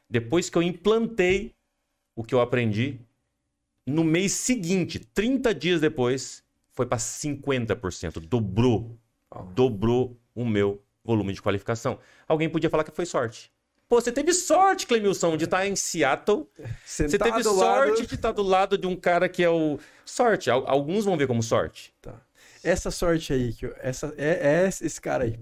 Depois que eu implantei o que eu aprendi, no mês seguinte, 30 dias depois, foi para 50%, dobrou dobrou o meu volume de qualificação. Alguém podia falar que foi sorte. Pô, você teve sorte, Clemilson, de estar em Seattle. Você Sentado teve ao lado- sorte de estar do lado de um cara que é o. Sorte. Al- Alguns vão ver como sorte. Tá. Essa sorte aí, que eu- essa, é, é esse cara aí.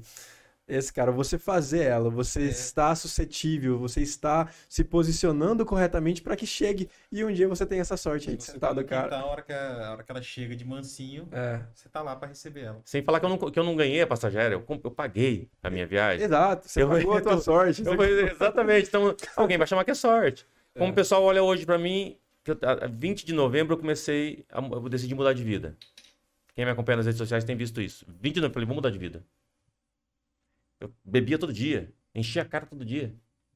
Esse cara, você fazer ela, você É. está suscetível, você está se posicionando corretamente para que chegue e um dia você tem essa sorte aí, sentado, tá cara. a hora, que a, a hora que ela chega de mansinho, É, você tá lá pra receber ela. Sem falar que eu não, que eu não ganhei a passageira, eu, comp- eu paguei a minha viagem. exato, você Eu- pagou a (laughs) tua eu- sorte. Eu exatamente. Então, alguém vai chamar que é sorte. Como É. o pessoal olha hoje pra mim, que eu, a- a 20 de novembro eu comecei, a, eu decidi mudar de vida. Quem me acompanha nas redes sociais tem visto isso. 20 de novembro, eu falei, vou mudar de vida. Eu bebia todo dia, enchia a cara todo dia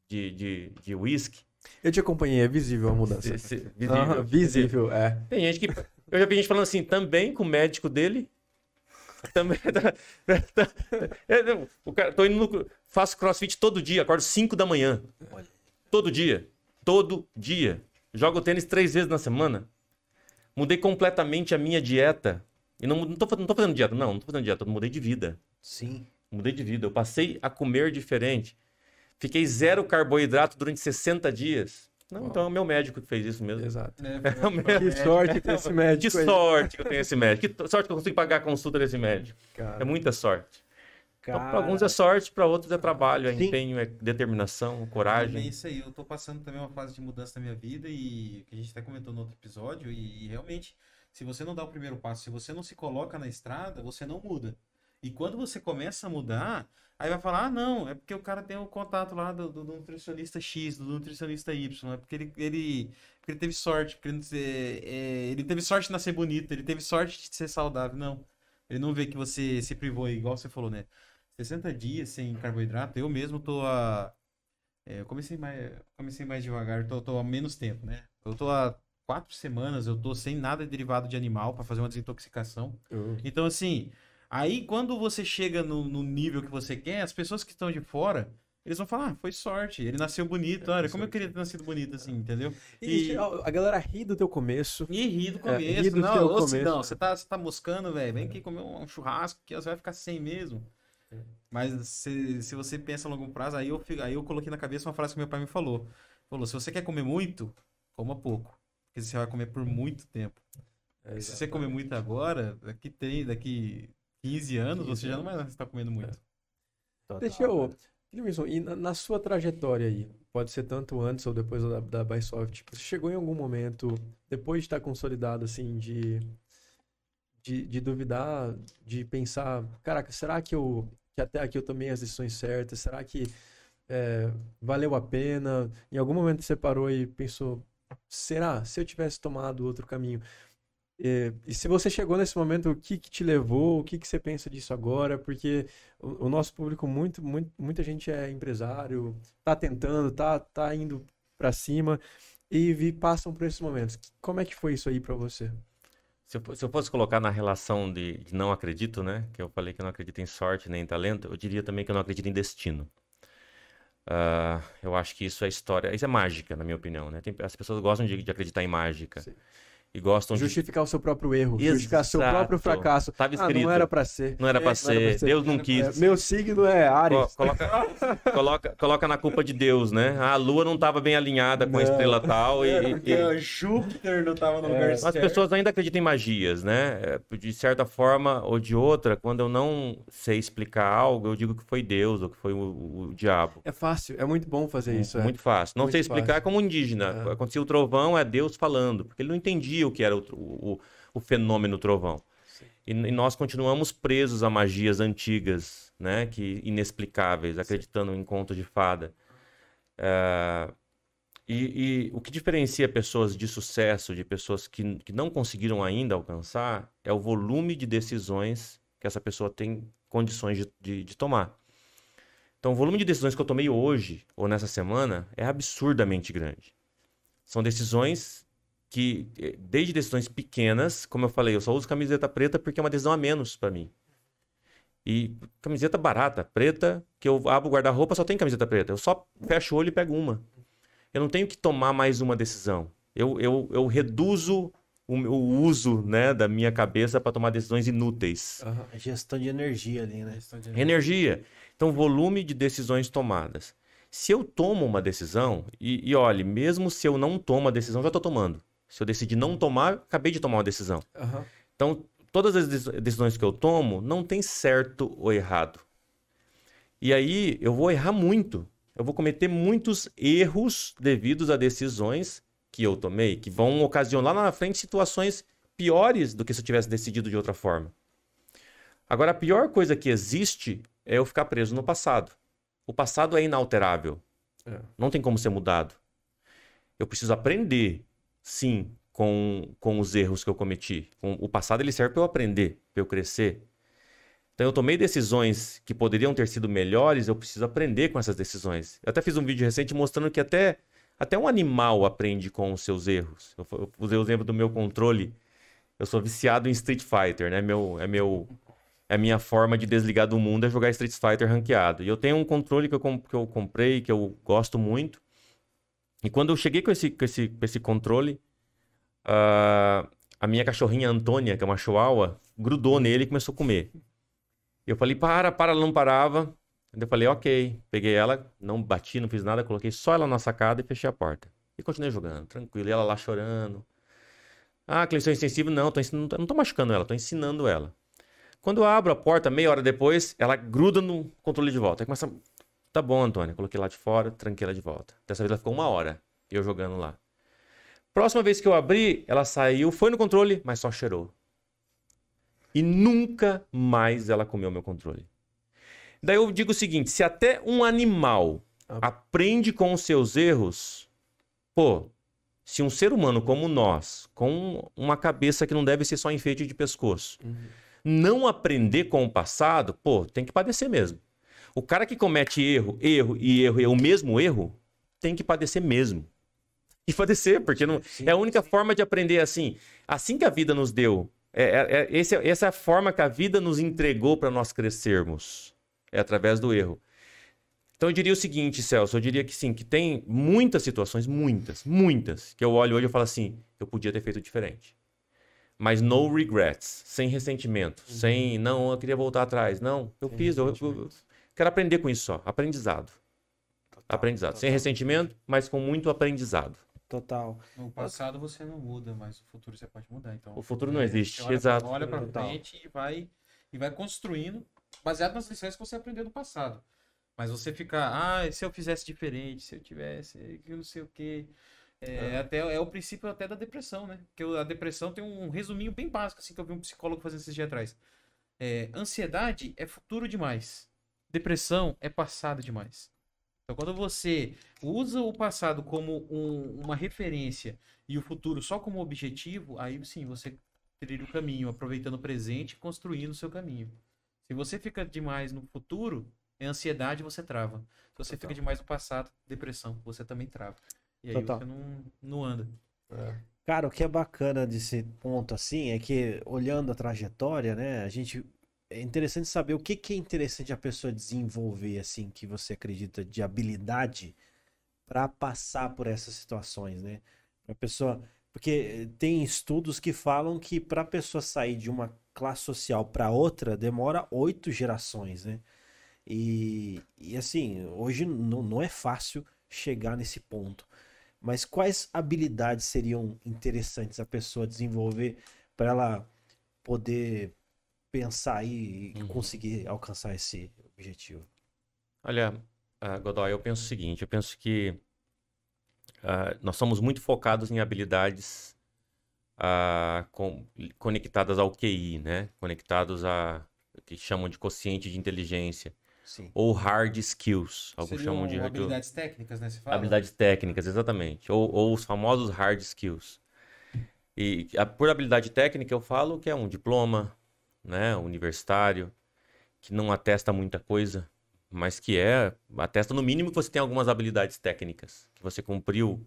de de, de whisky. Eu te acompanhei, é visível a mudança. Se- se- visível, Aham, visível, é. Tem gente que. Eu já vi gente falando assim, também com o médico dele. (laughs) Também. (laughs) É, não, o cara, tô indo no, faço crossfit todo dia, acordo 5 da manhã. Todo dia. Todo dia. Jogo tênis três vezes na semana. Mudei completamente a minha dieta. E não, não, tô, não tô fazendo dieta, não, não tô fazendo dieta, eu mudei de vida. Sim. Mudei de vida. Eu passei a comer diferente. Fiquei zero carboidrato durante 60 dias. Não, então é o meu médico que fez isso mesmo. Exato. É, (laughs) o meu- Que sorte ter esse Que médico aí, sorte que eu tenho esse médico. Que sorte que eu consigo pagar a consulta desse médico. cara. É muita sorte. Então, para alguns é sorte, para outros é trabalho, é Sim. empenho, é determinação, É coragem. isso aí, eu tô passando também uma fase de mudança na minha vida e que a gente até comentou no outro episódio e, e realmente, se você não dá o primeiro passo, se você não se coloca na estrada, você não muda. E quando você começa a mudar, aí vai falar, ah, não, é porque o cara tem o contato lá do, do nutricionista X, do nutricionista Y, é porque ele, ele, porque ele teve sorte, porque ele, é, é, ele teve sorte de nascer bonito, ele teve sorte de ser saudável. Não, ele não vê que você se privou, igual você falou, né? 60 dias sem carboidrato, eu mesmo tô a é, eu comecei mais, comecei mais devagar, tô, tô há menos tempo, né? Eu tô há quatro semanas, eu tô sem nada derivado de animal para fazer uma desintoxicação. Eu- Então, assim, aí quando você chega no, no nível que você quer, as pessoas que estão de fora, eles vão falar, ah, foi sorte, ele nasceu bonito, olha, como eu queria ter nascido bonito assim, entendeu? E, E- a galera ri do teu começo. E ri do É, começo, ri do não, teu começo. Sidão, você tá, você tá moscando, velho, vem aqui comer um churrasco que você vai ficar sem mesmo. Mas se, se você pensa a longo prazo, aí eu, aí eu coloquei na cabeça uma frase que meu pai me falou. Falou, se você quer comer muito, coma pouco. Porque você vai comer por muito tempo. É, se você comer muito agora, daqui, tem, daqui 15 anos, você já não vai estar comendo muito. total, Deixa eu. Guilherme, e na, na sua trajetória aí, pode ser tanto antes ou depois da, da Bysoft, tipo, você chegou em algum momento, depois de estar consolidado, assim, de, de, de duvidar, de pensar, caraca, será que eu, que até aqui eu tomei as decisões certas? Será que é, valeu a pena? Em algum momento você parou e pensou, será? Se eu tivesse tomado outro caminho? E, e se você chegou nesse momento, o que que te levou? O que que você pensa disso agora? Porque o, o nosso público, muito, muito, muita gente é empresário, tá tentando, tá, tá indo para cima e vi, passam por esses momentos. Como é que foi isso aí para você? Se eu, se eu fosse colocar na relação de, de não acredito, né? Que eu falei que eu não acredito em sorte nem em talento, eu diria também que eu não acredito em destino. Ah, eu acho que isso é história, isso é mágica, na minha opinião, né? Tem- as pessoas gostam de, de acreditar em mágica. Sim. E gostam de Justificar o seu próprio erro, justificar seu Exato. próprio fracasso. Tava Ah, escrito. não era pra ser. Não era pra É, ser, ser. Deus não É, quis. meu signo é Ares. Co- Coloca, (laughs) coloca, coloca na culpa de Deus, né? A lua não estava bem alinhada com a Não. estrela tal. E, e- Porque Júpiter não tava no lugar as certo. pessoas ainda acreditam em magias, né? É, De certa forma ou de outra, quando eu não sei explicar algo, eu digo que foi Deus ou que foi o, o- diabo. É fácil, é muito bom fazer isso. é. Muito fácil. Não Muito sei explicar fácil. é como indígena. É. Acontecia o trovão, é Deus falando, porque ele não entendia o que era o, o, o fenômeno trovão. E, e nós continuamos presos a magias antigas, né? Que inexplicáveis, acreditando em contos de fada. É, e, e o que diferencia pessoas de sucesso de pessoas que, que não conseguiram ainda alcançar é o volume de decisões que essa pessoa tem condições de, de, de tomar. Então, o volume de decisões que eu tomei hoje ou nessa semana é absurdamente grande. São decisões que, eh, desde decisões pequenas, como eu falei, eu só uso camiseta preta porque é uma decisão a menos para mim. E camiseta barata, preta, que eu abro o guarda-roupa, só tem camiseta preta. Eu só fecho o olho e pego uma. Eu não tenho que tomar mais uma decisão. Eu, eu, eu reduzo o, meu- o uso né, da minha cabeça para tomar decisões inúteis. É Gestão de energia ali, né? Energia. Então, volume de decisões tomadas. Se eu tomo uma decisão, e, e olhe, mesmo se eu não tomo a decisão, já estou tomando. Se eu decidir não tomar, acabei de tomar uma decisão. Aham. Então, todas as dec- decisões que eu tomo, não tem certo ou errado. E aí, eu vou errar muito. Eu vou cometer muitos erros devidos a decisões que eu tomei, que vão ocasionar lá na frente situações piores do que se eu tivesse decidido de outra forma. Agora, a pior coisa que existe é eu ficar preso no passado. O passado é inalterável. É. Não tem como ser mudado. Eu preciso aprender, sim, com, com os erros que eu cometi. Com- O passado ele serve para eu aprender, para eu crescer. Então eu tomei decisões que poderiam ter sido melhores, eu preciso aprender com essas decisões. Eu até fiz um vídeo recente mostrando que até, até um animal aprende com os seus erros. Eu, eu usei o exemplo do meu controle. Eu sou viciado em Street Fighter, né? Meu, é meu é a minha forma de desligar do mundo é jogar Street Fighter ranqueado. E eu tenho um controle que eu, que eu comprei, que eu gosto muito. E quando eu cheguei com esse, com esse, com esse controle, ah, a minha cachorrinha Antônia, que é uma chihuahua, grudou nele e começou a comer. Eu falei, para, para, ela não parava. Eu falei, ok. Peguei ela, não bati, não fiz nada, coloquei só ela na sacada e fechei a porta. E continuei jogando, tranquilo. E ela lá chorando. Ah, Cleiton insensível, não, tô ensinando, não tô machucando ela, tô ensinando ela. Quando eu abro a porta, meia hora depois, ela gruda no controle de volta. Aí começa. a- Tá bom, Antônia. Coloquei lá de fora, tranquei ela de volta. Dessa vez ela ficou uma hora. Eu jogando lá. Próxima vez que eu abri, ela saiu, foi no controle, mas só cheirou. E nunca mais ela comeu meu controle. Daí eu digo o seguinte: se até um animal Ah. aprende com os seus erros, pô, se um ser humano como nós, com uma cabeça que não deve ser só enfeite de pescoço, não aprender com o passado, pô, tem que padecer mesmo. O cara que comete erro, erro e erro e é o mesmo erro, tem que padecer mesmo. E padecer, porque não, é a única forma de aprender assim. Assim que a vida nos deu. É, é- é- esse é- essa é a forma que a vida nos entregou para nós crescermos. É através do erro. Então eu diria o seguinte, Celso, eu diria que sim, que tem muitas situações, muitas, muitas, que eu olho hoje e falo assim, eu podia ter feito diferente. Mas no regrets, sem ressentimento, sem, não, eu queria voltar atrás. Não, eu Sem fiz, eu, eu-. Quero aprender com isso só, aprendizado. aprendizado, sem ressentimento, mas com muito aprendizado. Total. No passado você não muda, mas o futuro você pode mudar. Então, O futuro não é, existe, você olha, exato. Olha pra Total. frente e vai, e vai construindo, baseado nas lições que você aprendeu no passado. Mas você ficar, ah, se eu fizesse diferente, se eu tivesse, que não sei o quê. É, até, é o princípio até da depressão, né? Porque a depressão tem um resuminho bem básico, assim, que eu vi um psicólogo fazendo esses dias atrás. É, ansiedade é futuro demais. Depressão é passado demais. Então, quando você usa o passado como um- uma referência e o futuro só como objetivo, aí sim você trilha o caminho, aproveitando o presente e construindo o seu caminho. Se você fica demais no futuro, é ansiedade, você trava. Se você fica demais no passado, depressão, você também trava. E aí Total. você não, não anda. Cara, o que é bacana desse ponto assim é que olhando a trajetória, né, a gente é interessante saber o que, que é interessante a pessoa desenvolver, assim, que você acredita de habilidade para passar por essas situações, né? A pessoa, porque tem estudos que falam que para a pessoa sair de uma classe social para outra demora oito gerações, né? E, e assim, hoje não, não é fácil chegar nesse ponto. Mas quais habilidades seriam interessantes a pessoa desenvolver para ela poder pensar e Uhum. conseguir alcançar esse objetivo? Olha, ah, Godoy, eu penso o seguinte, eu penso que ah, nós somos muito focados em habilidades ah, com- conectadas ao QI, né? Conectados a que chamam de quociente de inteligência Sim. ou hard skills, alguns Seriam chamam de de- habilidades técnicas, né? Você fala? habilidades técnicas, exatamente, ou, ou os famosos hard skills. E a- por habilidade técnica eu falo que é um diploma, né, universitário, que não atesta muita coisa, mas que é, atesta no mínimo que você tem algumas habilidades técnicas, que você cumpriu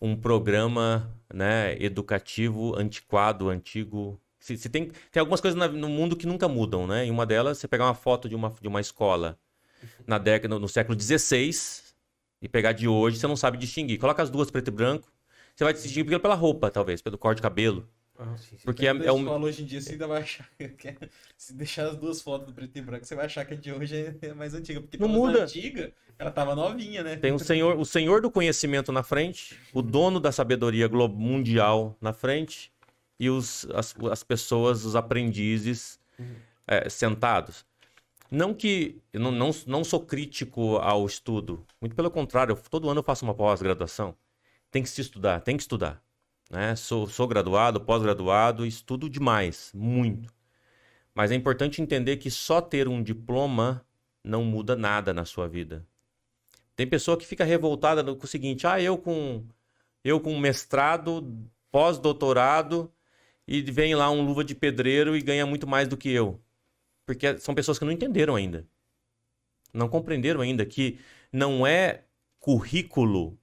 um programa, né, educativo antiquado, antigo. Se, se tem, tem algumas coisas no mundo que nunca mudam, né? E uma delas, você pegar uma foto de uma, de uma escola na década, no, no século XVI e pegar de hoje, você não sabe distinguir. Coloca as duas preto e branco, você vai distinguir pela roupa, talvez, pelo corte de cabelo. Porque é, é um, hoje em dia, você ainda vai achar é- Se deixar as duas fotos do preto e branco, você vai achar que a de hoje é- é mais antiga. Porque Não muda. antiga, ela tava novinha, né? Tem um senhor, o senhor do conhecimento na frente, o dono da sabedoria mundial na frente e os, as, as pessoas, os aprendizes é, sentados. Não que eu não, não, não sou crítico ao estudo, muito pelo contrário, eu- todo ano eu faço uma pós-graduação. Tem que se estudar, tem que estudar. Né? Sou, sou graduado, pós-graduado, estudo demais, muito. Mas é importante entender que só ter um diploma não muda nada na sua vida. Tem pessoa que fica revoltada com o seguinte: ah, eu com eu com mestrado, pós-doutorado e vem lá um luva de pedreiro e ganha muito mais do que eu. Porque são pessoas que não entenderam ainda. Não compreenderam ainda que não é currículo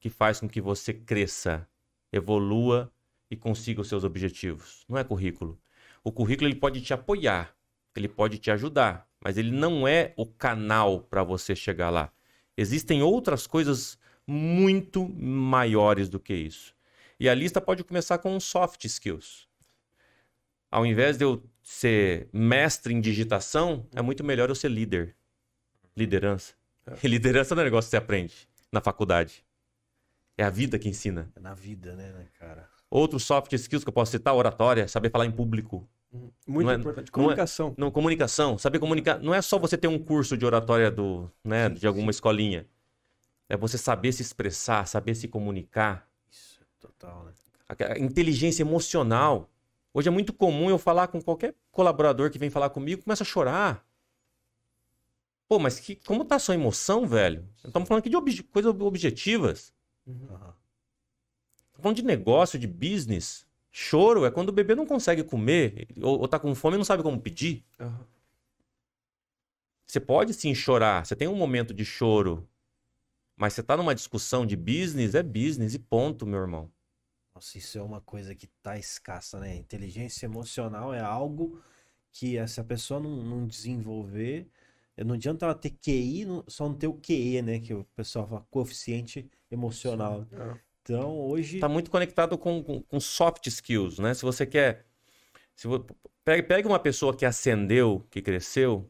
que faz com que você cresça, evolua e consiga os seus objetivos. Não é currículo. O currículo ele pode te apoiar, ele pode te ajudar, mas ele não é o canal para você chegar lá. Existem outras coisas muito maiores do que isso. E a lista pode começar com soft skills. Ao invés de eu ser mestre em digitação, é muito melhor eu ser líder. Liderança. E (laughs) liderança não é um negócio que você aprende na faculdade. É a vida que ensina. É na vida, né, né, cara? Outros soft skills que eu posso citar, oratória, saber falar em público. Muito Não é- importante. não é- Comunicação. Não, comunicação, saber comunicar. Não é só você ter um curso de oratória do, né, de alguma escolinha. É você saber se expressar, saber se comunicar. Isso, total, né? A- a inteligência emocional. Hoje é muito comum eu falar com qualquer colaborador que vem falar comigo, começa a chorar. Pô, mas que, como tá a sua emoção, velho? Estamos falando aqui de coisas objetivas. Aham. Estamos falando de negócio, de business. Choro é quando o bebê não consegue comer ou, ou tá com fome e não sabe como pedir. Aham. Você pode sim chorar, você tem um momento de choro, mas você tá numa discussão de business, é business e ponto, meu irmão. Nossa, isso é uma coisa que tá escassa, né? Inteligência emocional é algo que se a pessoa não, não desenvolver, não adianta ela ter QI, só não ter o QE, né? Que o pessoal fala coeficiente emocional. É. Então, hoje. Tá muito conectado com, com, com soft skills, né? Se você quer. Se vo, pegue, pegue uma pessoa que ascendeu, que cresceu,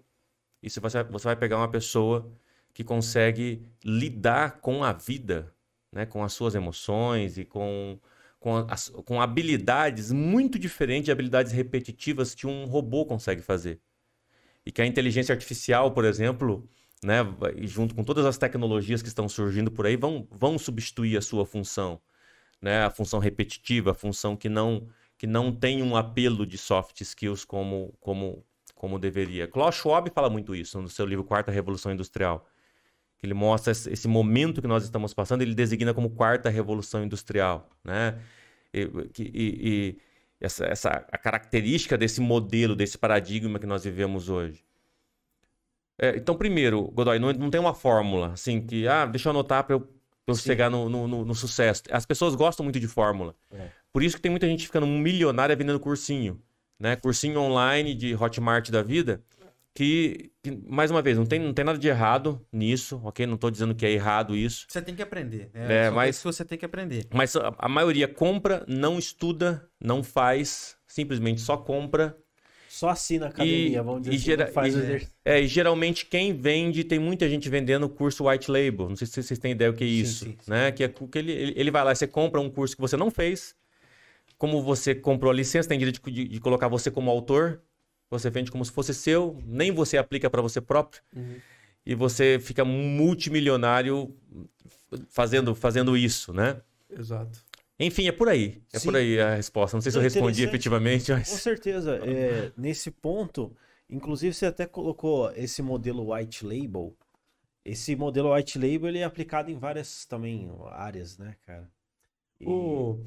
e se você, você vai pegar uma pessoa que consegue lidar com a vida, né? Com as suas emoções e com, com, as, com habilidades muito diferentes de habilidades repetitivas que um robô consegue fazer. E que a inteligência artificial, por exemplo, né, junto com todas as tecnologias que estão surgindo por aí, vão, vão substituir a sua função, né, a função repetitiva, a função que não que não tem um apelo de soft skills como como como deveria. Klaus Schwab fala muito isso no seu livro Quarta Revolução Industrial. que Ele mostra esse momento que nós estamos passando, ele designa como quarta revolução industrial, né? E, e- e essa, essa a característica desse modelo, desse paradigma que nós vivemos hoje. É, então, primeiro, Godoy, não, não tem uma fórmula, assim, que, ah, deixa eu anotar para eu, eu chegar no, no, no- no sucesso. As pessoas gostam muito de fórmula. É. Por isso que tem muita gente ficando milionária vendendo cursinho, né? Cursinho online de Hotmart da vida, que, que, mais uma vez, não tem, não tem nada de errado nisso, ok? Não tô dizendo que é errado isso. Você tem que aprender. É, Só mas- isso que você tem que aprender. Mas a, a maioria compra, não estuda, não faz, simplesmente só compra. Só assina a academia, E- vamos dizer e assim, gera- faz e- o exercício. É, e geralmente quem vende, tem muita gente vendendo curso white label. Não sei se vocês têm ideia o que é isso, sim, sim. né? Que é que ele, ele, vai lá, você compra um curso que você não fez. Como você comprou a licença, tem direito de, de colocar você como autor. Você vende como se fosse seu, nem você aplica para você próprio. Uhum. E você fica multimilionário fazendo, fazendo isso, né? Exato. Enfim, é por aí. É Sim. por aí a resposta. Não sei se eu Não, respondi efetivamente, Com mas. certeza. (laughs) é, nesse ponto, inclusive você até colocou esse modelo white label. Esse modelo white label ele é aplicado em várias também áreas, né, cara? E- O...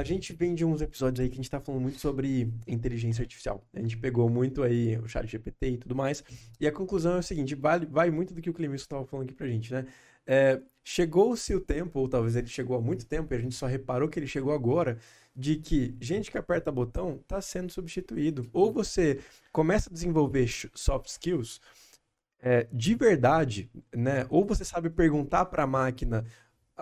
A gente vem de uns episódios aí que a gente tá falando muito sobre inteligência artificial. A gente pegou muito aí o chat GPT e tudo mais. E a conclusão é o seguinte, vale, vai muito do que o Clemilson estava falando aqui pra gente, né? É, Chegou-se o tempo, ou talvez ele chegou há muito tempo, e a gente só reparou que ele chegou agora, de que gente que aperta botão tá sendo substituído. Ou você começa a desenvolver soft skills é, de verdade, né? Ou você sabe perguntar para a máquina,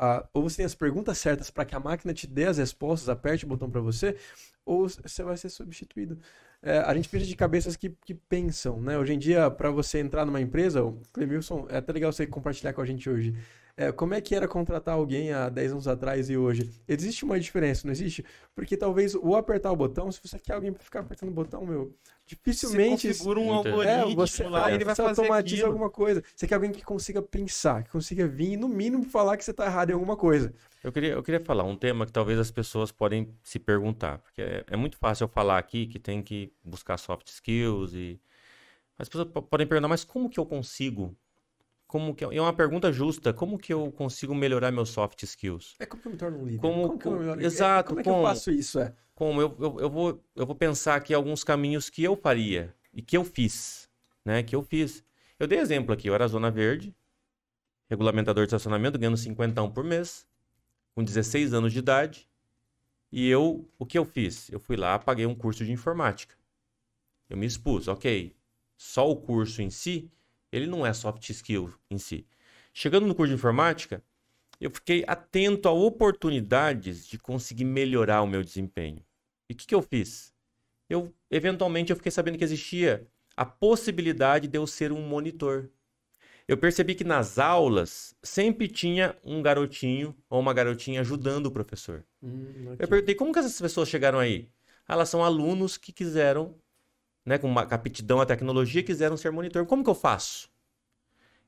ah, ou você tem as perguntas certas para que a máquina te dê as respostas, aperte o botão para você, ou você vai ser substituído. É, a gente precisa de cabeças que, que pensam, né? Hoje em dia, para você entrar numa empresa, o Clemilson, é até legal você compartilhar com a gente hoje. É, como é que era contratar alguém há 10 anos atrás e hoje? Existe uma diferença, não existe? Porque talvez o apertar o botão, se você quer alguém para ficar apertando o botão, meu, dificilmente Você configura um Muita- algoritmo é, você, lá é, e ele vai você fazer automatiza aquilo. alguma coisa. Você quer alguém que consiga pensar, que consiga vir e, no mínimo, falar que você tá errado em alguma coisa. Eu queria, eu queria falar um tema que talvez as pessoas podem se perguntar. Porque é, é muito fácil eu falar aqui que tem que buscar soft skills e. As pessoas po- podem perguntar, mas como que eu consigo? Como que é uma pergunta justa. Como que eu consigo melhorar meus soft skills? É como que eu me torno um líder? Como- que eu me melhoro? exato, como é que como? eu faço isso? É. Como eu, eu, eu vou, eu vou pensar aqui alguns caminhos que eu faria e que eu fiz, né? Que eu fiz. Eu dei exemplo aqui, eu era Zona Verde, regulamentador de estacionamento, ganhando 50 por mês, com 16 anos de idade. E eu, o que eu fiz? Eu fui lá, paguei um curso de informática. Eu me expus, ok. Só o curso em si, ele não é soft skill em si. Chegando no curso de informática, eu fiquei atento a oportunidades de conseguir melhorar o meu desempenho. E o que, que eu fiz? Eu, eventualmente, eu fiquei sabendo que existia a possibilidade de eu ser um monitor. Eu percebi que nas aulas sempre tinha um garotinho ou uma garotinha ajudando o professor. Hum, Eu perguntei como que essas pessoas chegaram aí? Ah, Elas são alunos que quiseram, né, com uma aptidão à tecnologia, quiseram ser monitor. Como que eu faço?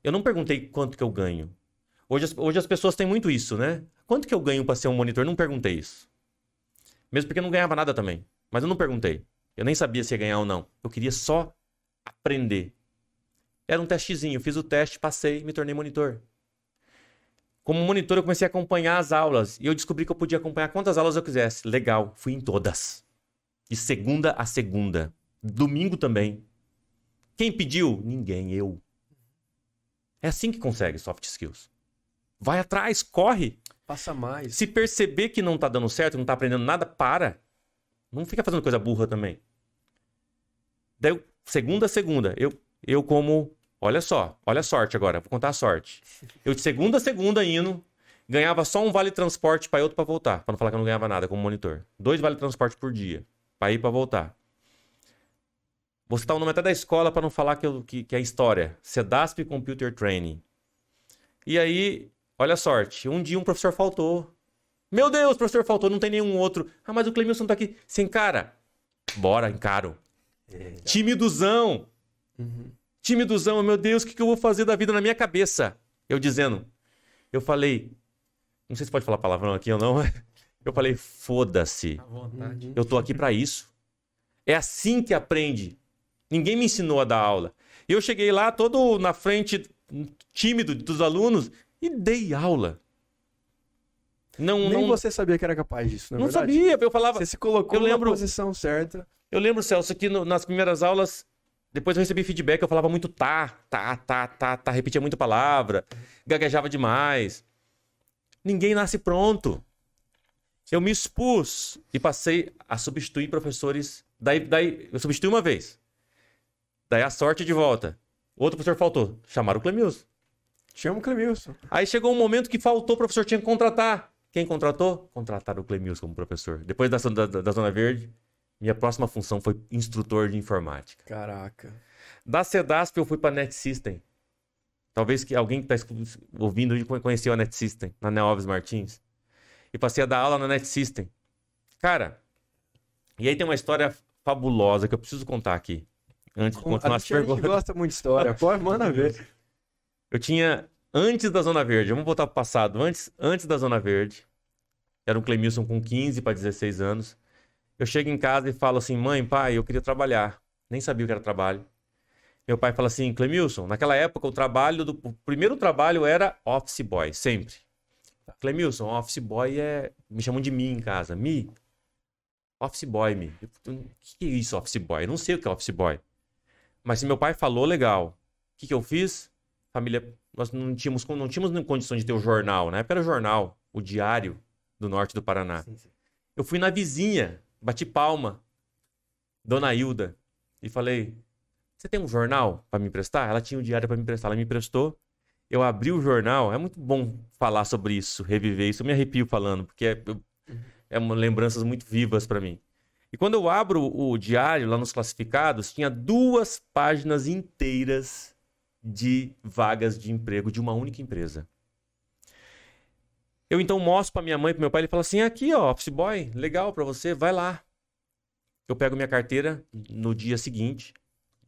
Eu não perguntei quanto que eu ganho. Hoje as, hoje as pessoas têm muito isso, né? Quanto que eu ganho para ser um monitor? Não perguntei isso. Mesmo porque eu não ganhava nada também. Mas eu não perguntei. Eu nem sabia se ia ganhar ou não. Eu queria só aprender. Era um testezinho. Fiz o teste, passei, me tornei monitor. Como monitor, eu comecei a acompanhar as aulas. E eu descobri que eu podia acompanhar quantas aulas eu quisesse. Legal, fui em todas. De segunda a segunda. Domingo também. Quem pediu? Ninguém, eu. É assim que consegue soft skills. Vai atrás, corre. Passa mais. Se perceber que não tá dando certo, não tá aprendendo nada, para. Não fica fazendo coisa burra também. Daí, segunda a segunda, eu, eu como. Olha só, olha a sorte agora, vou contar a sorte. Eu de segunda a segunda indo, ganhava só um vale transporte para outro para voltar, para não falar que eu não ganhava nada como monitor. Dois vale transporte por dia, para ir para voltar. Vou citar o nome até da escola para não falar que, eu- que, que é história. Sedasp Computer Training. E aí, olha a sorte. Um dia um professor faltou. Meu Deus, o professor faltou, não tem nenhum outro. Ah, mas o Clemilson tá aqui. Sim, cara. Bora, encaro. Timiduzão. Uhum. Timiduzão, meu Deus, o que, que eu vou fazer da vida na minha cabeça? Eu dizendo. Eu falei. Não sei se pode falar palavrão aqui ou não. (laughs) Eu falei, foda-se. Eu tô aqui pra isso. É assim que aprende. Ninguém me ensinou a dar aula. Eu cheguei lá todo na frente, tímido dos alunos, e dei aula. Não, Nem não, você sabia que era capaz disso, não é não verdade? sabia. Eu falava. Você se colocou Eu lembro- na posição certa. Eu lembro, Celso, que no- nas primeiras aulas, depois eu recebi feedback, eu falava muito tá, tá, tá, tá, tá, repetia muito palavra, gaguejava demais. Ninguém nasce pronto. Eu me expus e passei a substituir professores Daí, daí eu substituí uma vez. Daí a sorte de volta. Outro professor faltou. Chamaram o Clemilson. Chama o Clemilson. Aí chegou um momento que faltou, o professor tinha que contratar. Quem contratou? Contrataram o Clemilson como professor. Depois da, da, da Zona Verde, minha próxima função foi instrutor de informática. Caraca. Da CEDASP eu fui para Net System. Talvez que alguém que está ouvindo conheceu a Net System, na Neoves Martins. E passei a dar aula na Net System. Cara, e aí tem uma história fabulosa que eu preciso contar aqui. Antes de continuar a as gente perguntas. gosta muito de história. Pode, manda ver. (laughs) Eu tinha, antes da Zona Verde, vamos voltar pro passado. Antes, antes da Zona Verde, era um Clemilson com 15 para 16 anos. Eu chego em casa e falo assim: mãe, pai, eu queria trabalhar. Nem sabia o que era trabalho. Meu pai fala assim: Clemilson, naquela época o trabalho do. O primeiro trabalho era office boy, sempre. Clemilson, office boy é. Me chamam de Mi em casa. Mi. Office boy, Mi. O que é isso, office boy? Eu não sei o que é office boy. Mas se meu pai falou, legal. O que, que eu fiz? Família. Nós não tínhamos, não tínhamos condições de ter o jornal, né? Era o jornal, o diário do norte do Paraná. Sim, sim. Eu fui na vizinha, bati palma, Dona Hilda, e falei: Você tem um jornal para me emprestar? Ela tinha o diário para me emprestar, ela me emprestou. Eu abri o jornal, é muito bom falar sobre isso, reviver isso. Eu me arrepio falando, porque é, eu- é uma, lembranças muito vivas para mim. E quando eu abro o diário lá nos classificados, tinha duas páginas inteiras de vagas de emprego de uma única empresa. Eu então mostro para minha mãe para meu pai, ele fala assim: "Aqui, ó, office boy, legal para você, vai lá". Eu pego minha carteira no dia seguinte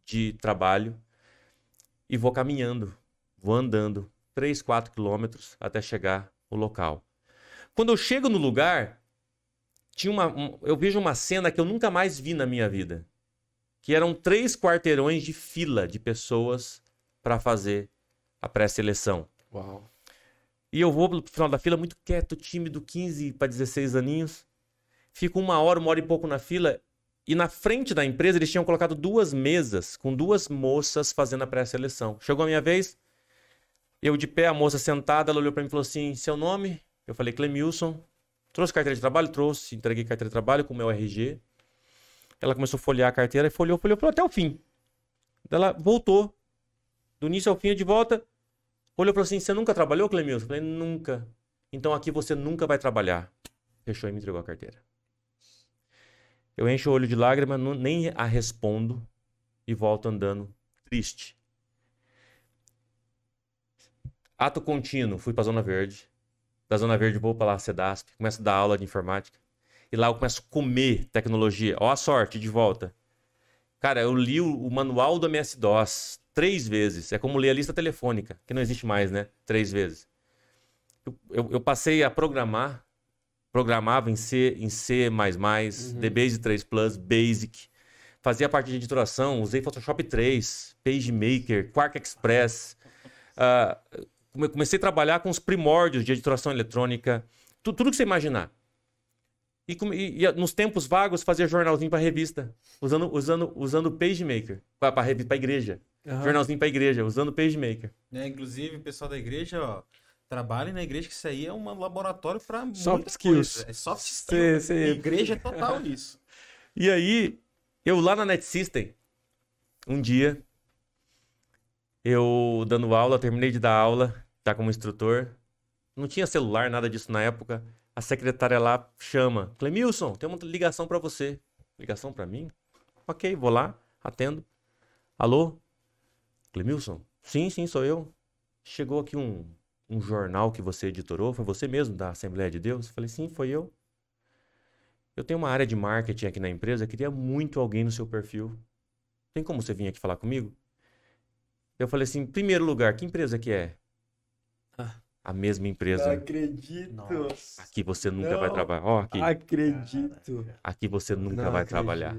de trabalho e vou caminhando, vou andando 3, 4 quilômetros até chegar no local. Quando eu chego no lugar, tinha uma, um- eu vejo uma cena que eu nunca mais vi na minha vida, que eram três quarteirões de fila de pessoas para fazer a pré-seleção. Uau. E eu vou pro final da fila muito quieto, tímido, 15 para 16 aninhos. Fico uma hora, uma hora e pouco na fila. E na frente da empresa eles tinham colocado duas mesas com duas moças fazendo a pré-seleção. Chegou a minha vez, eu de pé, a moça sentada, ela olhou para mim e falou assim: Seu nome? Eu falei: Clemilson. Trouxe carteira de trabalho? Trouxe. Entreguei carteira de trabalho com o meu RG. Ela começou a folhear a carteira e folheou, folheou, folheou até o fim. Ela voltou. Do início ao fim, de volta. Olhou falou assim: Você nunca trabalhou, Clemilson? Eu falei: Nunca. Então aqui você nunca vai trabalhar. Fechou e me entregou a carteira. Eu encho o olho de lágrima, nem a respondo e volto andando triste. Ato contínuo, fui pra Zona Verde. Da Zona Verde vou pra lá, CEDASP, começo a dar aula de informática. E lá eu começo a comer tecnologia. Ó a sorte, de volta. Cara, eu li o, manual do MS-DOS três vezes. É como ler a lista telefônica, que não existe mais, né? Três vezes. Eu, eu- eu passei a programar, programava em C, em C++, DBase 3 Plus, Basic. Fazia parte de editoração, usei Photoshop 3, PageMaker, Quark Express. Come- comecei a trabalhar com os primórdios de editoração eletrônica, tu- tudo que você imaginar. E, e- e nos tempos vagos fazia jornalzinho para revista, usando usando usando o PageMaker para para revista, para igreja. Aham. Jornalzinho para igreja, usando o PageMaker. né? Inclusive, o pessoal da igreja, ó, trabalhe na igreja, que isso aí é um laboratório para Soft skills. É soft skills. Cê- Igreja é total nisso. (laughs) E aí, eu lá na Net System, um dia, eu dando aula, terminei de dar aula, tá como instrutor. Não tinha celular, nada disso na época. A secretária lá chama: Clemilson, tem uma ligação pra você. Ligação pra mim? Ok, vou lá, atendo. Alô? Clemilson? Sim, sim, sou eu. Chegou aqui um, um jornal que você editorou, foi você mesmo da Assembleia de Deus? Eu falei: sim, foi eu. Eu tenho uma área de marketing aqui na empresa, queria muito alguém no seu perfil. Tem como você vir aqui falar comigo? Eu falei assim, primeiro lugar, que empresa que é? A mesma Não empresa. acredito. Nossa. Aqui você nunca Não. vai trabalhar. Ó, aqui. Acredito. Aqui você nunca Não vai acredito. trabalhar.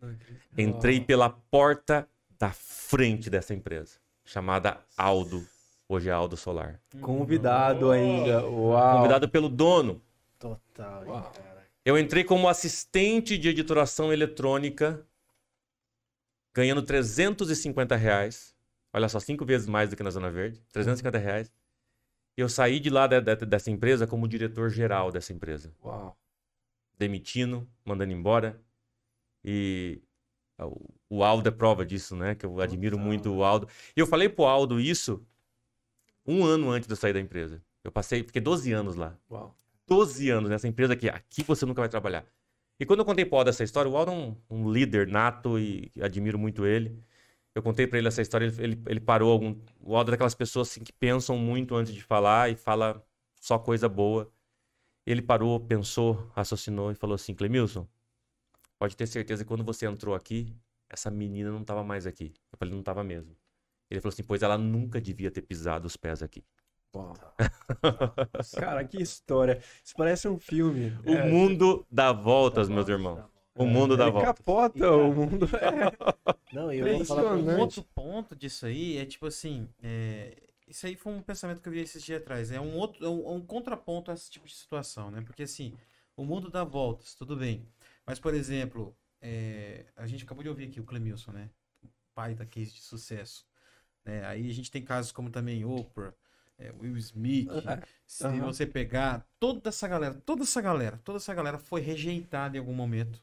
Não acredito. Entrei pela porta da frente dessa empresa, chamada Aldo. Hoje é Aldo Solar. Convidado ainda. Uau. Convidado pelo dono. Total, Uau. cara. Eu entrei como assistente de editoração eletrônica, ganhando 350 reais. Olha só, cinco vezes mais do que na Zona Verde. 350 reais. Eu saí de lá de- de- dessa empresa como diretor geral dessa empresa. Uau. Demitindo, mandando embora. E o- o Aldo é prova disso, né? Que eu admiro muito o Aldo. E eu falei pro Aldo isso um ano antes de eu sair da empresa. Eu passei, fiquei 12 anos lá. Uau. 12 anos nessa empresa aqui. Aqui você nunca vai trabalhar. E quando eu contei pro Aldo essa história, o Aldo é um, um líder nato e admiro muito ele. Eu contei pra ele essa história, ele, ele, parou algum. O Aldo é daquelas pessoas assim, que pensam muito antes de falar e fala só coisa boa. Ele parou, pensou, raciocinou e falou assim: Clemilson, pode ter certeza que quando você entrou aqui, essa menina não estava mais aqui. Eu falei: não estava mesmo. Ele falou assim: pois ela nunca devia ter pisado os pés aqui. Uau. (laughs) Cara, que história. Isso parece um filme. O É, mundo dá voltas, meus irmãos. O mundo dá ele voltas. capota o mundo. (laughs) É. Não, eu vou falar. Um outro ponto disso aí é tipo assim, é, isso aí foi um pensamento que eu vi esses dias atrás. É um outro, é um, é um contraponto a esse tipo de situação, né? Porque assim, o mundo dá voltas, tudo bem. Mas, por exemplo, é, a gente acabou de ouvir aqui o Clemilson, né? O pai da case de sucesso. né? Aí a gente tem casos como também Oprah, é, Will Smith. (laughs) Se aham. você pegar toda essa galera, toda essa galera, toda essa galera foi rejeitada em algum momento.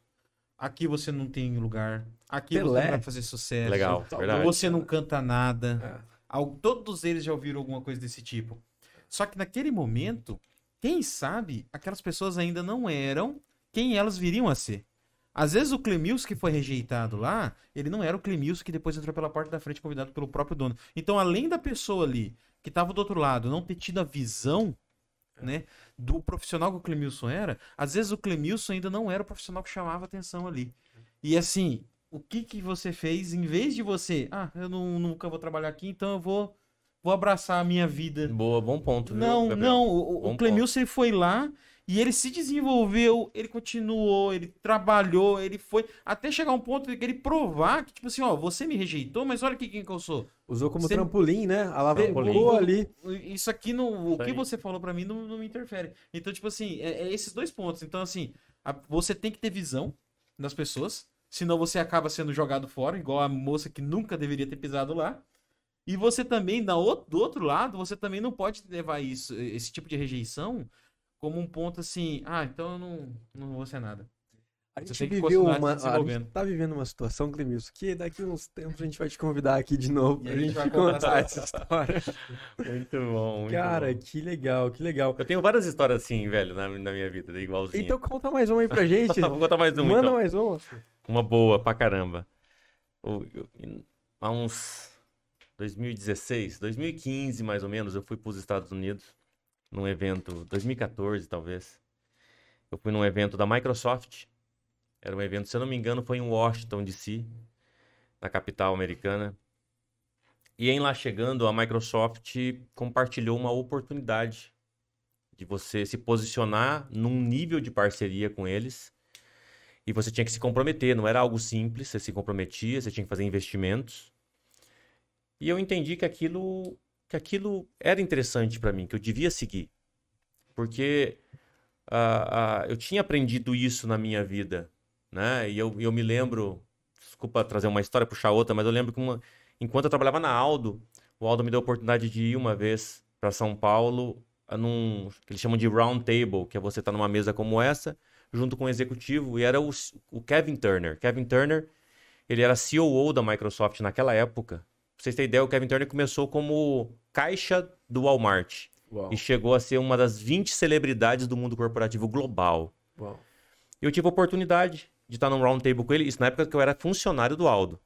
Aqui você não tem lugar. Aqui você Pelé. não vai fazer sucesso. Legal, verdade. Você não canta nada. É. Todos eles já ouviram alguma coisa desse tipo. Só que naquele momento, quem sabe, aquelas pessoas ainda não eram quem elas viriam a ser. Às vezes o Clemilson que foi rejeitado lá, ele não era o Clemilson que depois entrou pela porta da frente convidado pelo próprio dono. Então, além da pessoa ali que estava do outro lado não ter tido a visão, né, do profissional que o Clemilson era, às vezes o Clemilson ainda não era o profissional que chamava atenção ali. E assim, o que que você fez em vez de você, ah, eu não- nunca vou trabalhar aqui, então eu vou vou abraçar a minha vida. Boa, bom ponto. viu, Não, Gabriel? não, o, Bom o Clemilson ele foi lá e ele se desenvolveu, ele continuou, ele trabalhou, ele foi até chegar um ponto de que ele provar que tipo assim, ó, você me rejeitou, mas olha aqui quem que eu sou. Usou como Você- trampolim, né? Alavancou Pegou- ali. Isso aqui não, o que você falou pra mim não, não me interfere. Então, tipo assim, é, é esses dois pontos. Então, assim, a- você tem que ter visão das pessoas, senão você acaba sendo jogado fora, igual a moça que nunca deveria ter pisado lá. E você também, na do outro lado, você também não pode levar isso, esse tipo de rejeição como um ponto assim, ah, então eu não, não vou ser nada. A Você gente que viveu uma. A gente tá vivendo uma situação, Clemilson, que daqui uns tempos a gente vai te convidar aqui de novo E pra a gente gente (laughs) contar essa história. Muito bom, muito Cara, bom. que legal, que legal. Eu tenho várias histórias assim, velho, na, na minha vida, igualzinho. Então conta mais uma aí pra gente. (laughs) Vou contar mais uma, Manda então. mais uma. Uma boa pra caramba. Há uns 2016, 2015 mais ou menos, eu fui para os Estados Unidos num evento, 2014 talvez. Eu fui num evento da Microsoft. Era um evento, se eu não me engano, foi em Washington DC, na capital americana. E em lá chegando, a Microsoft compartilhou uma oportunidade de você se posicionar num nível de parceria com eles e você tinha que se comprometer, não era algo simples, você se comprometia, você tinha que fazer investimentos. E eu entendi que aquilo, que aquilo era interessante para mim, que eu devia seguir. Porque ah, ah, eu tinha aprendido isso na minha vida, né? E eu, eu me lembro, desculpa trazer uma história, puxar outra, mas eu lembro que uma, enquanto eu trabalhava na Aldo, o Aldo me deu a oportunidade de ir uma vez para São Paulo, num que eles chamam de round table, que é você estar numa mesa como essa, junto com o executivo, e era o, o Kevin Turner. Kevin Turner, ele era COO da Microsoft naquela época. Pra vocês terem ideia, o Kevin Turner começou como caixa do Walmart Uau, e chegou a ser uma das 20 celebridades do mundo corporativo global. uau. Eu tive a oportunidade de estar num round table com ele, isso na época que eu era funcionário do Aldo.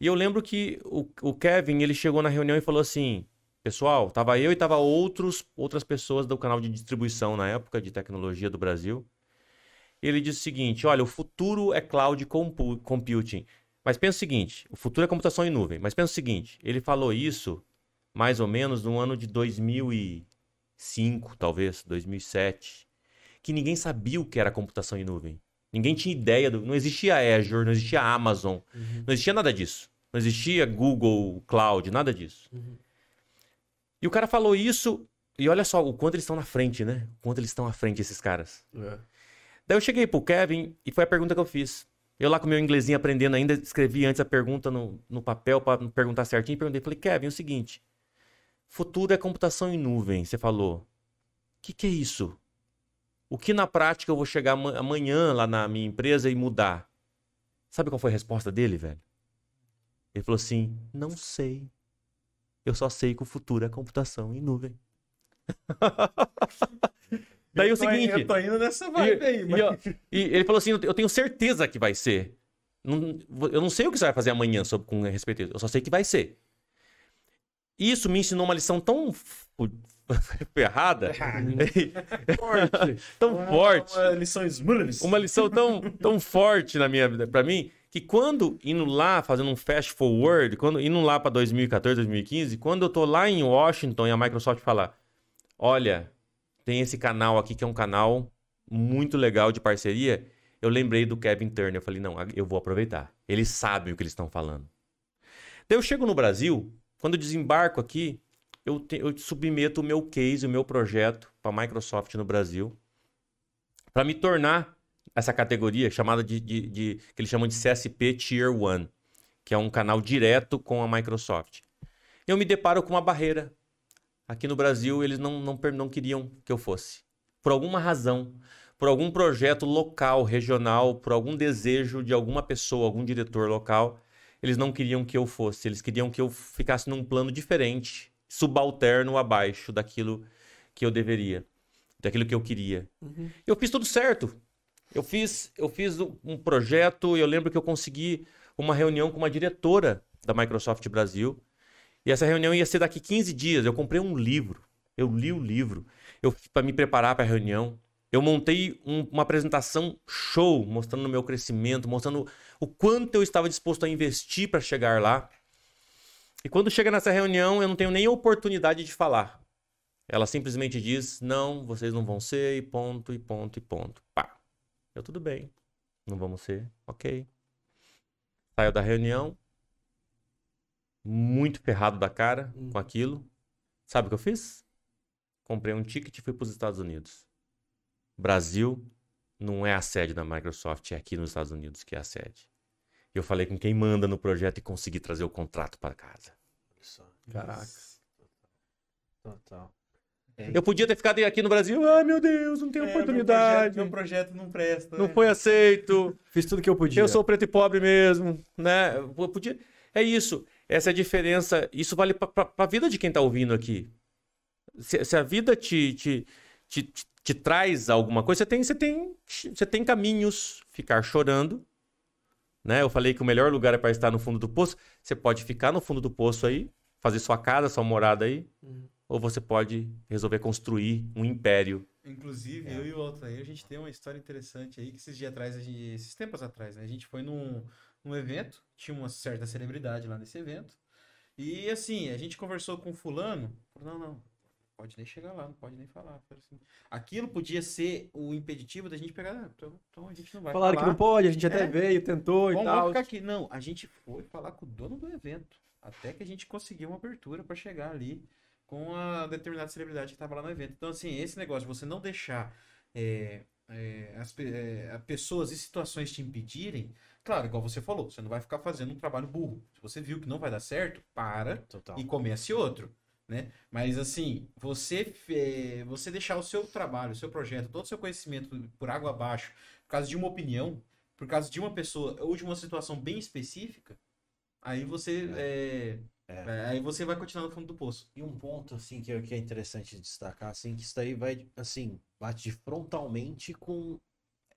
E eu lembro que o, o Kevin, ele chegou na reunião e falou assim: Pessoal, tava eu e tava outros, outras pessoas do canal de distribuição na época de tecnologia do Brasil. Ele disse o seguinte: Olha, o futuro é cloud compu- computing. Mas pensa o seguinte: o futuro é computação em nuvem. Mas pensa o seguinte: ele falou isso mais ou menos no ano de 2005, talvez, 2007 que ninguém sabia o que era computação em nuvem. Ninguém tinha ideia do. Não existia Azure, não existia Amazon, não existia nada disso. Não existia Google Cloud, nada disso. E o cara falou isso, e olha só o quanto eles estão na frente, né? O quanto eles estão à frente, esses caras. É. Daí eu cheguei pro Kevin e foi a pergunta que eu fiz. Eu lá com meu inglesinho aprendendo ainda, escrevi antes a pergunta no, no papel para perguntar certinho. Perguntei, falei, Kevin, é o seguinte. Futuro é computação em nuvem, você falou. O que, que é isso? O que na prática eu vou chegar ama- amanhã lá na minha empresa e mudar? Sabe qual foi a resposta dele, velho? Ele falou assim: Não sei. Eu só sei que o futuro é computação em nuvem. (laughs) Daí o Eu tô- seguinte. Eu tô indo nessa vibe aí, E, mas... ó, e ele falou assim: Eu tenho certeza que vai ser. Não- eu não sei o que você vai fazer amanhã sobre, com respeito a isso. Eu só sei que vai ser. Isso me ensinou uma lição tão (laughs) ferrada, Forte. (laughs) tão forte, Uma lição Smurfs. uma lição tão, tão forte na minha vida, pra mim, que quando indo lá, fazendo um fast forward, quando indo lá pra 2014, 2015, quando eu tô lá em Washington e a Microsoft fala: Olha, tem esse canal aqui que é um canal muito legal de parceria. Eu lembrei do Kevin Turner. Eu falei: Não, eu vou aproveitar. Eles sabem o que eles estão falando. Daí eu chego no Brasil, quando eu desembarco aqui, eu, te- eu submeto o meu case, o meu projeto para a Microsoft no Brasil, para me tornar essa categoria chamada de, de- de- que eles chamam de CSP Tier 1, que é um canal direto com a Microsoft. Eu me deparo com uma barreira. Aqui no Brasil, eles não, não, não queriam que eu fosse. Por alguma razão, por algum projeto local, regional, por algum desejo de alguma pessoa, algum diretor local, eles não queriam que eu fosse. Eles queriam que eu ficasse num plano diferente, subalterno abaixo daquilo que eu deveria, daquilo que eu queria. Eu fiz tudo certo. Eu fiz, eu fiz um- um projeto, eu lembro que eu consegui uma reunião com uma diretora da Microsoft Brasil. E essa reunião ia ser daqui 15 dias. Eu comprei um livro. Eu li o livro. Eu para me preparar para a reunião. Eu montei um- uma apresentação show, mostrando o meu crescimento, mostrando o quanto eu estava disposto a investir para chegar lá. E quando chega nessa reunião, eu não tenho nem oportunidade de falar. Ela simplesmente diz: não, vocês não vão ser, e ponto, e ponto, e ponto. Pá. Eu, tudo bem. Não vamos ser. Ok. Saio da reunião. Muito ferrado da cara com aquilo. Sabe o que eu fiz? Comprei um ticket e fui para os Estados Unidos. Brasil não é a sede da Microsoft, é aqui nos Estados Unidos que é a sede. E eu falei com quem manda no projeto e consegui trazer o contrato para casa. Caraca. Total. Eu podia ter ficado aqui no Brasil, ai meu Deus, não tenho É, oportunidade. Meu projeto, meu projeto não presta. Não né? foi aceito. Fiz tudo que eu podia. Eu sou preto e pobre mesmo, né? Eu podia... É isso. Essa é a diferença. Isso vale para a vida de quem está ouvindo aqui. Se, se a vida te, te, te, te- traz alguma coisa, você tem, você, tem, você tem caminhos. Ficar chorando. Né? Eu falei que o melhor lugar é para estar no fundo do poço. Você pode ficar no fundo do poço aí, fazer sua casa, sua morada aí. Ou você pode resolver construir um império. Inclusive, É. eu e o Altair, a gente tem uma história interessante aí, que esses dias atrás, gente- esses tempos atrás, né? A gente foi num, num evento, tinha uma certa celebridade lá nesse evento, e assim, a gente conversou com o fulano, falou, não, não, pode nem chegar lá, não pode nem falar. Assim, aquilo podia ser o impeditivo da gente pegar, "Ah, então, então a gente não vai Falaram que falar. não pode, a gente até É. veio, tentou e tal. ficar aqui. Não, a gente foi falar com o dono do evento. Até que a gente conseguiu uma abertura para chegar ali com a determinada celebridade que estava lá no evento. Então, assim, esse negócio de você não deixar é, é, as é, pessoas e situações te impedirem, claro, igual você falou, você não vai ficar fazendo um trabalho burro. Se você viu que não vai dar certo, para Total. e comece outro, né? Mas assim, você é, você deixar o seu trabalho, o seu projeto, todo o seu conhecimento por água abaixo, por causa de uma opinião, por causa de uma pessoa ou de uma situação bem específica, aí você é, é, aí você vai continuar no fundo do poço. E um ponto, assim, que é, que é interessante destacar, assim, que isso daí vai, assim, bate frontalmente com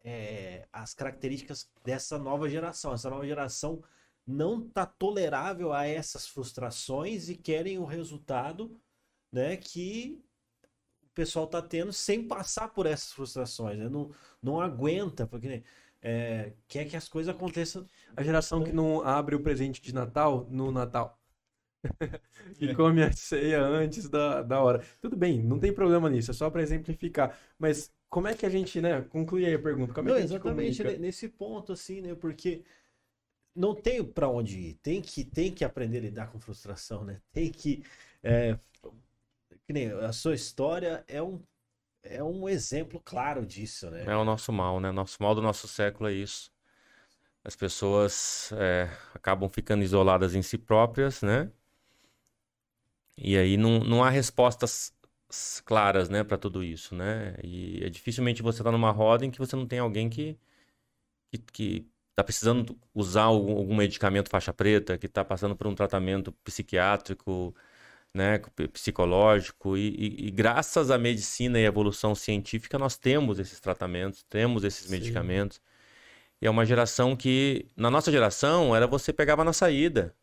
é, as características dessa nova geração. Essa nova geração não tá tolerável a essas frustrações e querem o resultado, né, que o pessoal tá tendo sem passar por essas frustrações, né? Não, não aguenta, porque é, quer que as coisas aconteçam A geração que não abre o presente de Natal no Natal. (laughs) e come a ceia antes da, da hora. Tudo bem, não tem problema nisso, é só para exemplificar. Mas como é que a gente, né? Conclui aí a pergunta. Como é Não, que a gente exatamente comunica? ne- nesse ponto, assim, né? Porque não tem pra onde ir. Tem que, tem que aprender a lidar com frustração, né? Tem que. é, que nem a sua história é um, é um exemplo claro disso, né? É o nosso mal, né? Nosso mal do nosso século é isso. As pessoas é, acabam ficando isoladas em si próprias, né? E aí não, não há respostas claras, né, para tudo isso, né? E é dificilmente você tá numa roda em que você não tem alguém que, que, que, está precisando usar algum, algum medicamento faixa preta, que está passando por um tratamento psiquiátrico, né, psicológico, e, e- e graças à medicina e à evolução científica, nós temos esses tratamentos, temos esses Sim. medicamentos. E é uma geração que, na nossa geração, era você pegava na saída.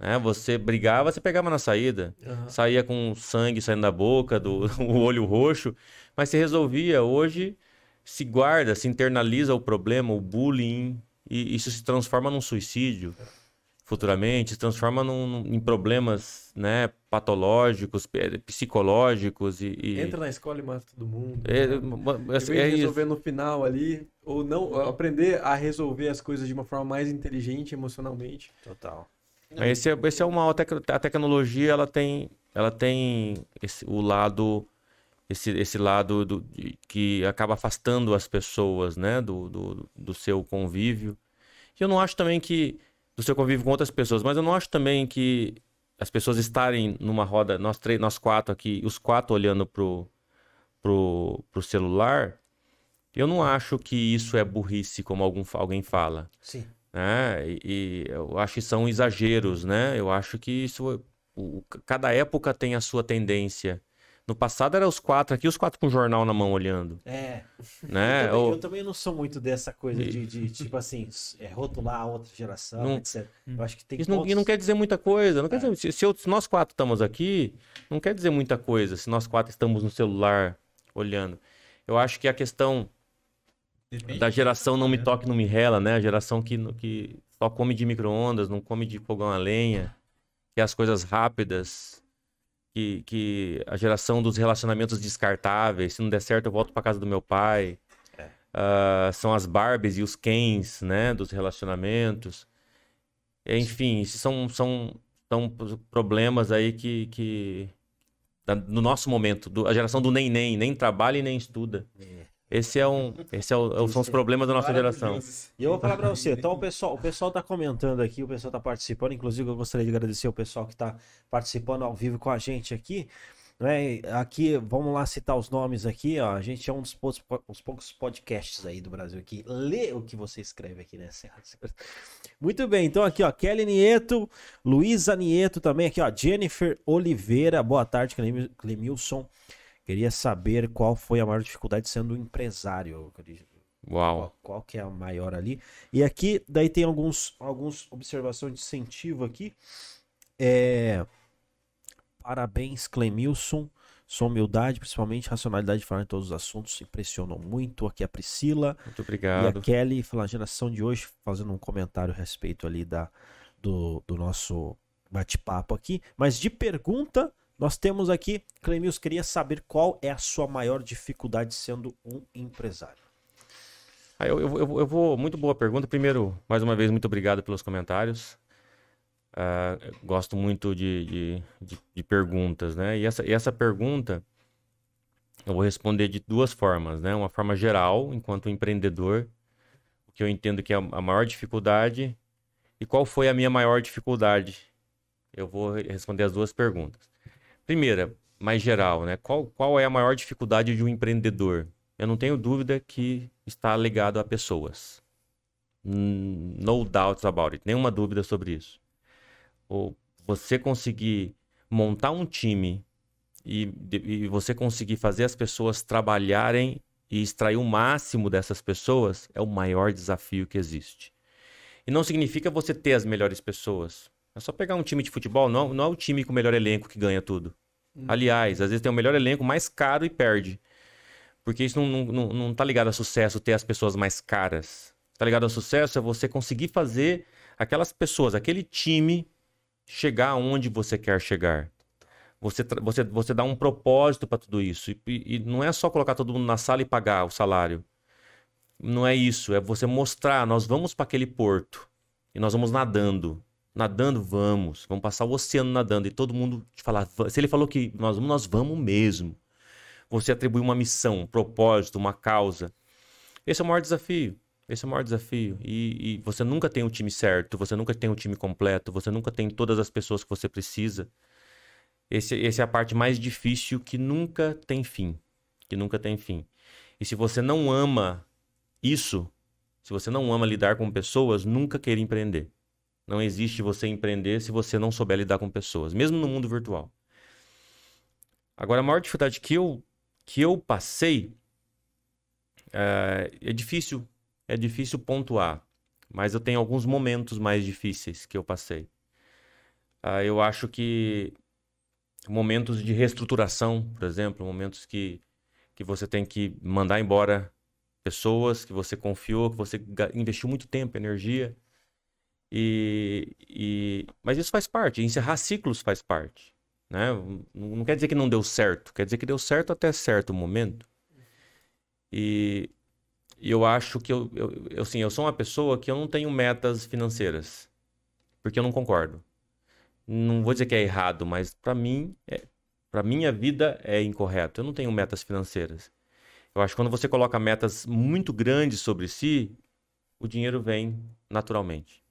Né? Você brigava, você pegava na saída. Aham. Saía com sangue saindo da boca, do (laughs) o olho roxo, mas se resolvia. Hoje se guarda, se internaliza o problema, o bullying, e isso se transforma num suicídio futuramente, se transforma num- em problemas né, patológicos, psicológicos e, e- Entra na escola e mata todo mundo. é, né? Em vez é de isso. resolver no final ali, ou não, aprender a resolver as coisas de uma forma mais inteligente emocionalmente. Total. Mas Esse é, esse é tec- a tecnologia ela tem ela tem esse, o lado esse, esse lado do, de- que acaba afastando as pessoas né do, do, do seu convívio e eu não acho também que do seu convívio com outras pessoas mas eu não acho também que as pessoas estarem numa roda nós três nós quatro aqui os quatro olhando pro pro, pro celular eu não acho que isso é burrice como algum, alguém fala Sim. Né? E, e eu acho que são exageros, né? Eu acho que isso, o- cada época tem a sua tendência. No passado era os quatro aqui, os quatro com o jornal na mão olhando, É. né? eu, também, Ou- eu também não sou muito dessa coisa de, de, tipo assim, é, rotular a outra geração, Não- etc. Eu acho que tem Isso não, e pontos- não quer dizer muita coisa. Não quer É. dizer, se, se eu- se nós quatro estamos aqui, não quer dizer muita coisa. Se nós quatro estamos no celular olhando, eu acho que a questão da geração não me toque, não me rela, né? A geração que, que só come de micro-ondas, não come de fogão a lenha, que é as coisas rápidas, que, que a geração dos relacionamentos descartáveis, se não der certo eu volto para casa do meu pai. Ah, são as Barbies e os Kens, né? Dos relacionamentos. Enfim, são, são, são problemas aí que, que no nosso momento, do- a geração do nem nem, nem trabalha e nem estuda. É. Esse é um, esse é o- são os problemas da nossa geração. E eu vou falar pra você, então o pessoal, o pessoal tá comentando aqui, o pessoal tá participando, inclusive eu gostaria de agradecer o pessoal que tá participando ao vivo com a gente aqui. Né? Aqui, vamos lá citar os nomes aqui, ó. A gente é um dos poucos, os poucos podcasts aí do Brasil que lê o que você escreve aqui, né? Muito bem, então aqui, ó, Kelly Nieto, Luísa Nieto também aqui, ó, Jennifer Oliveira, boa tarde, Clem- Clemilson. Queria saber qual foi a maior dificuldade sendo empresário. Uau. Qual, qual que é a maior ali? E aqui, daí tem alguns, alguns observações de incentivo aqui. É... Parabéns, Clemilson. Sua humildade, principalmente racionalidade de falar em todos os assuntos, impressionam muito. Aqui a Priscila Muito e a obrigado. Kelly, falando a geração de hoje, fazendo um comentário a respeito ali da, do, do nosso bate-papo aqui. Mas de pergunta, nós temos aqui, Clemilson, queria saber qual é a sua maior dificuldade sendo um empresário. Ah, eu, eu, eu- vou. Muito boa pergunta. Primeiro, mais uma vez, muito obrigado pelos comentários. Ah, gosto muito de, de, de- de perguntas, né? E essa, e essa pergunta eu vou responder de duas formas, né? Uma forma geral, enquanto empreendedor, o que eu entendo que é a maior dificuldade e qual foi a minha maior dificuldade. Eu vou re- responder as duas perguntas. Primeira, mais geral, né? Qual, qual é a maior dificuldade de um empreendedor? Eu não tenho dúvida que está ligado a pessoas. Hum, No doubts about it. Nenhuma dúvida sobre isso. Ou você conseguir montar um time e, e você conseguir fazer as pessoas trabalharem e extrair o máximo dessas pessoas é o maior desafio que existe. E não significa você ter as melhores pessoas. É só pegar um time de futebol, não, não é o time com o melhor elenco que ganha tudo. Aliás, às vezes tem o melhor elenco mais caro e perde. Porque isso não, não, não, tá ligado a sucesso ter as pessoas mais caras. Tá ligado a sucesso é você conseguir fazer aquelas pessoas, aquele time chegar onde você quer chegar. Você, você, você dá um propósito para tudo isso. E- e não é só colocar todo mundo na sala e pagar o salário. Não é isso. É você mostrar, nós vamos para aquele porto e nós vamos nadando. Nadando, vamos. Vamos passar o oceano nadando. E todo mundo te falar. Se ele falou que nós vamos, nós vamos mesmo. Você atribui uma missão, um propósito, uma causa. Esse é o maior desafio. Esse é o maior desafio. E, e você nunca tem o time certo, você nunca tem o time completo, você nunca tem todas as pessoas que você precisa. Esse, essa é a parte mais difícil que nunca tem fim. Que nunca tem fim. E se você não ama isso, se você não ama lidar com pessoas, nunca queira empreender. Não existe você empreender se você não souber lidar com pessoas, mesmo no mundo virtual. Agora, a maior dificuldade que eu, que eu passei é, é difícil, é difícil pontuar, mas eu tenho alguns momentos mais difíceis que eu passei. Uh, eu acho que momentos de reestruturação, por exemplo, momentos que, que você tem que mandar embora pessoas que você confiou, que você investiu muito tempo, energia. E, e, mas isso faz parte, encerrar ciclos faz parte. Né? Não quer dizer que não deu certo, quer dizer que deu certo até certo momento. E, eu acho que eu, eu, eu, assim, eu sou uma pessoa que eu não tenho metas financeiras, porque eu não concordo. Não vou dizer que é errado, mas para mim, é, para minha vida é incorreto. Eu não tenho metas financeiras. Eu acho que quando você coloca metas muito grandes sobre si, o dinheiro vem naturalmente.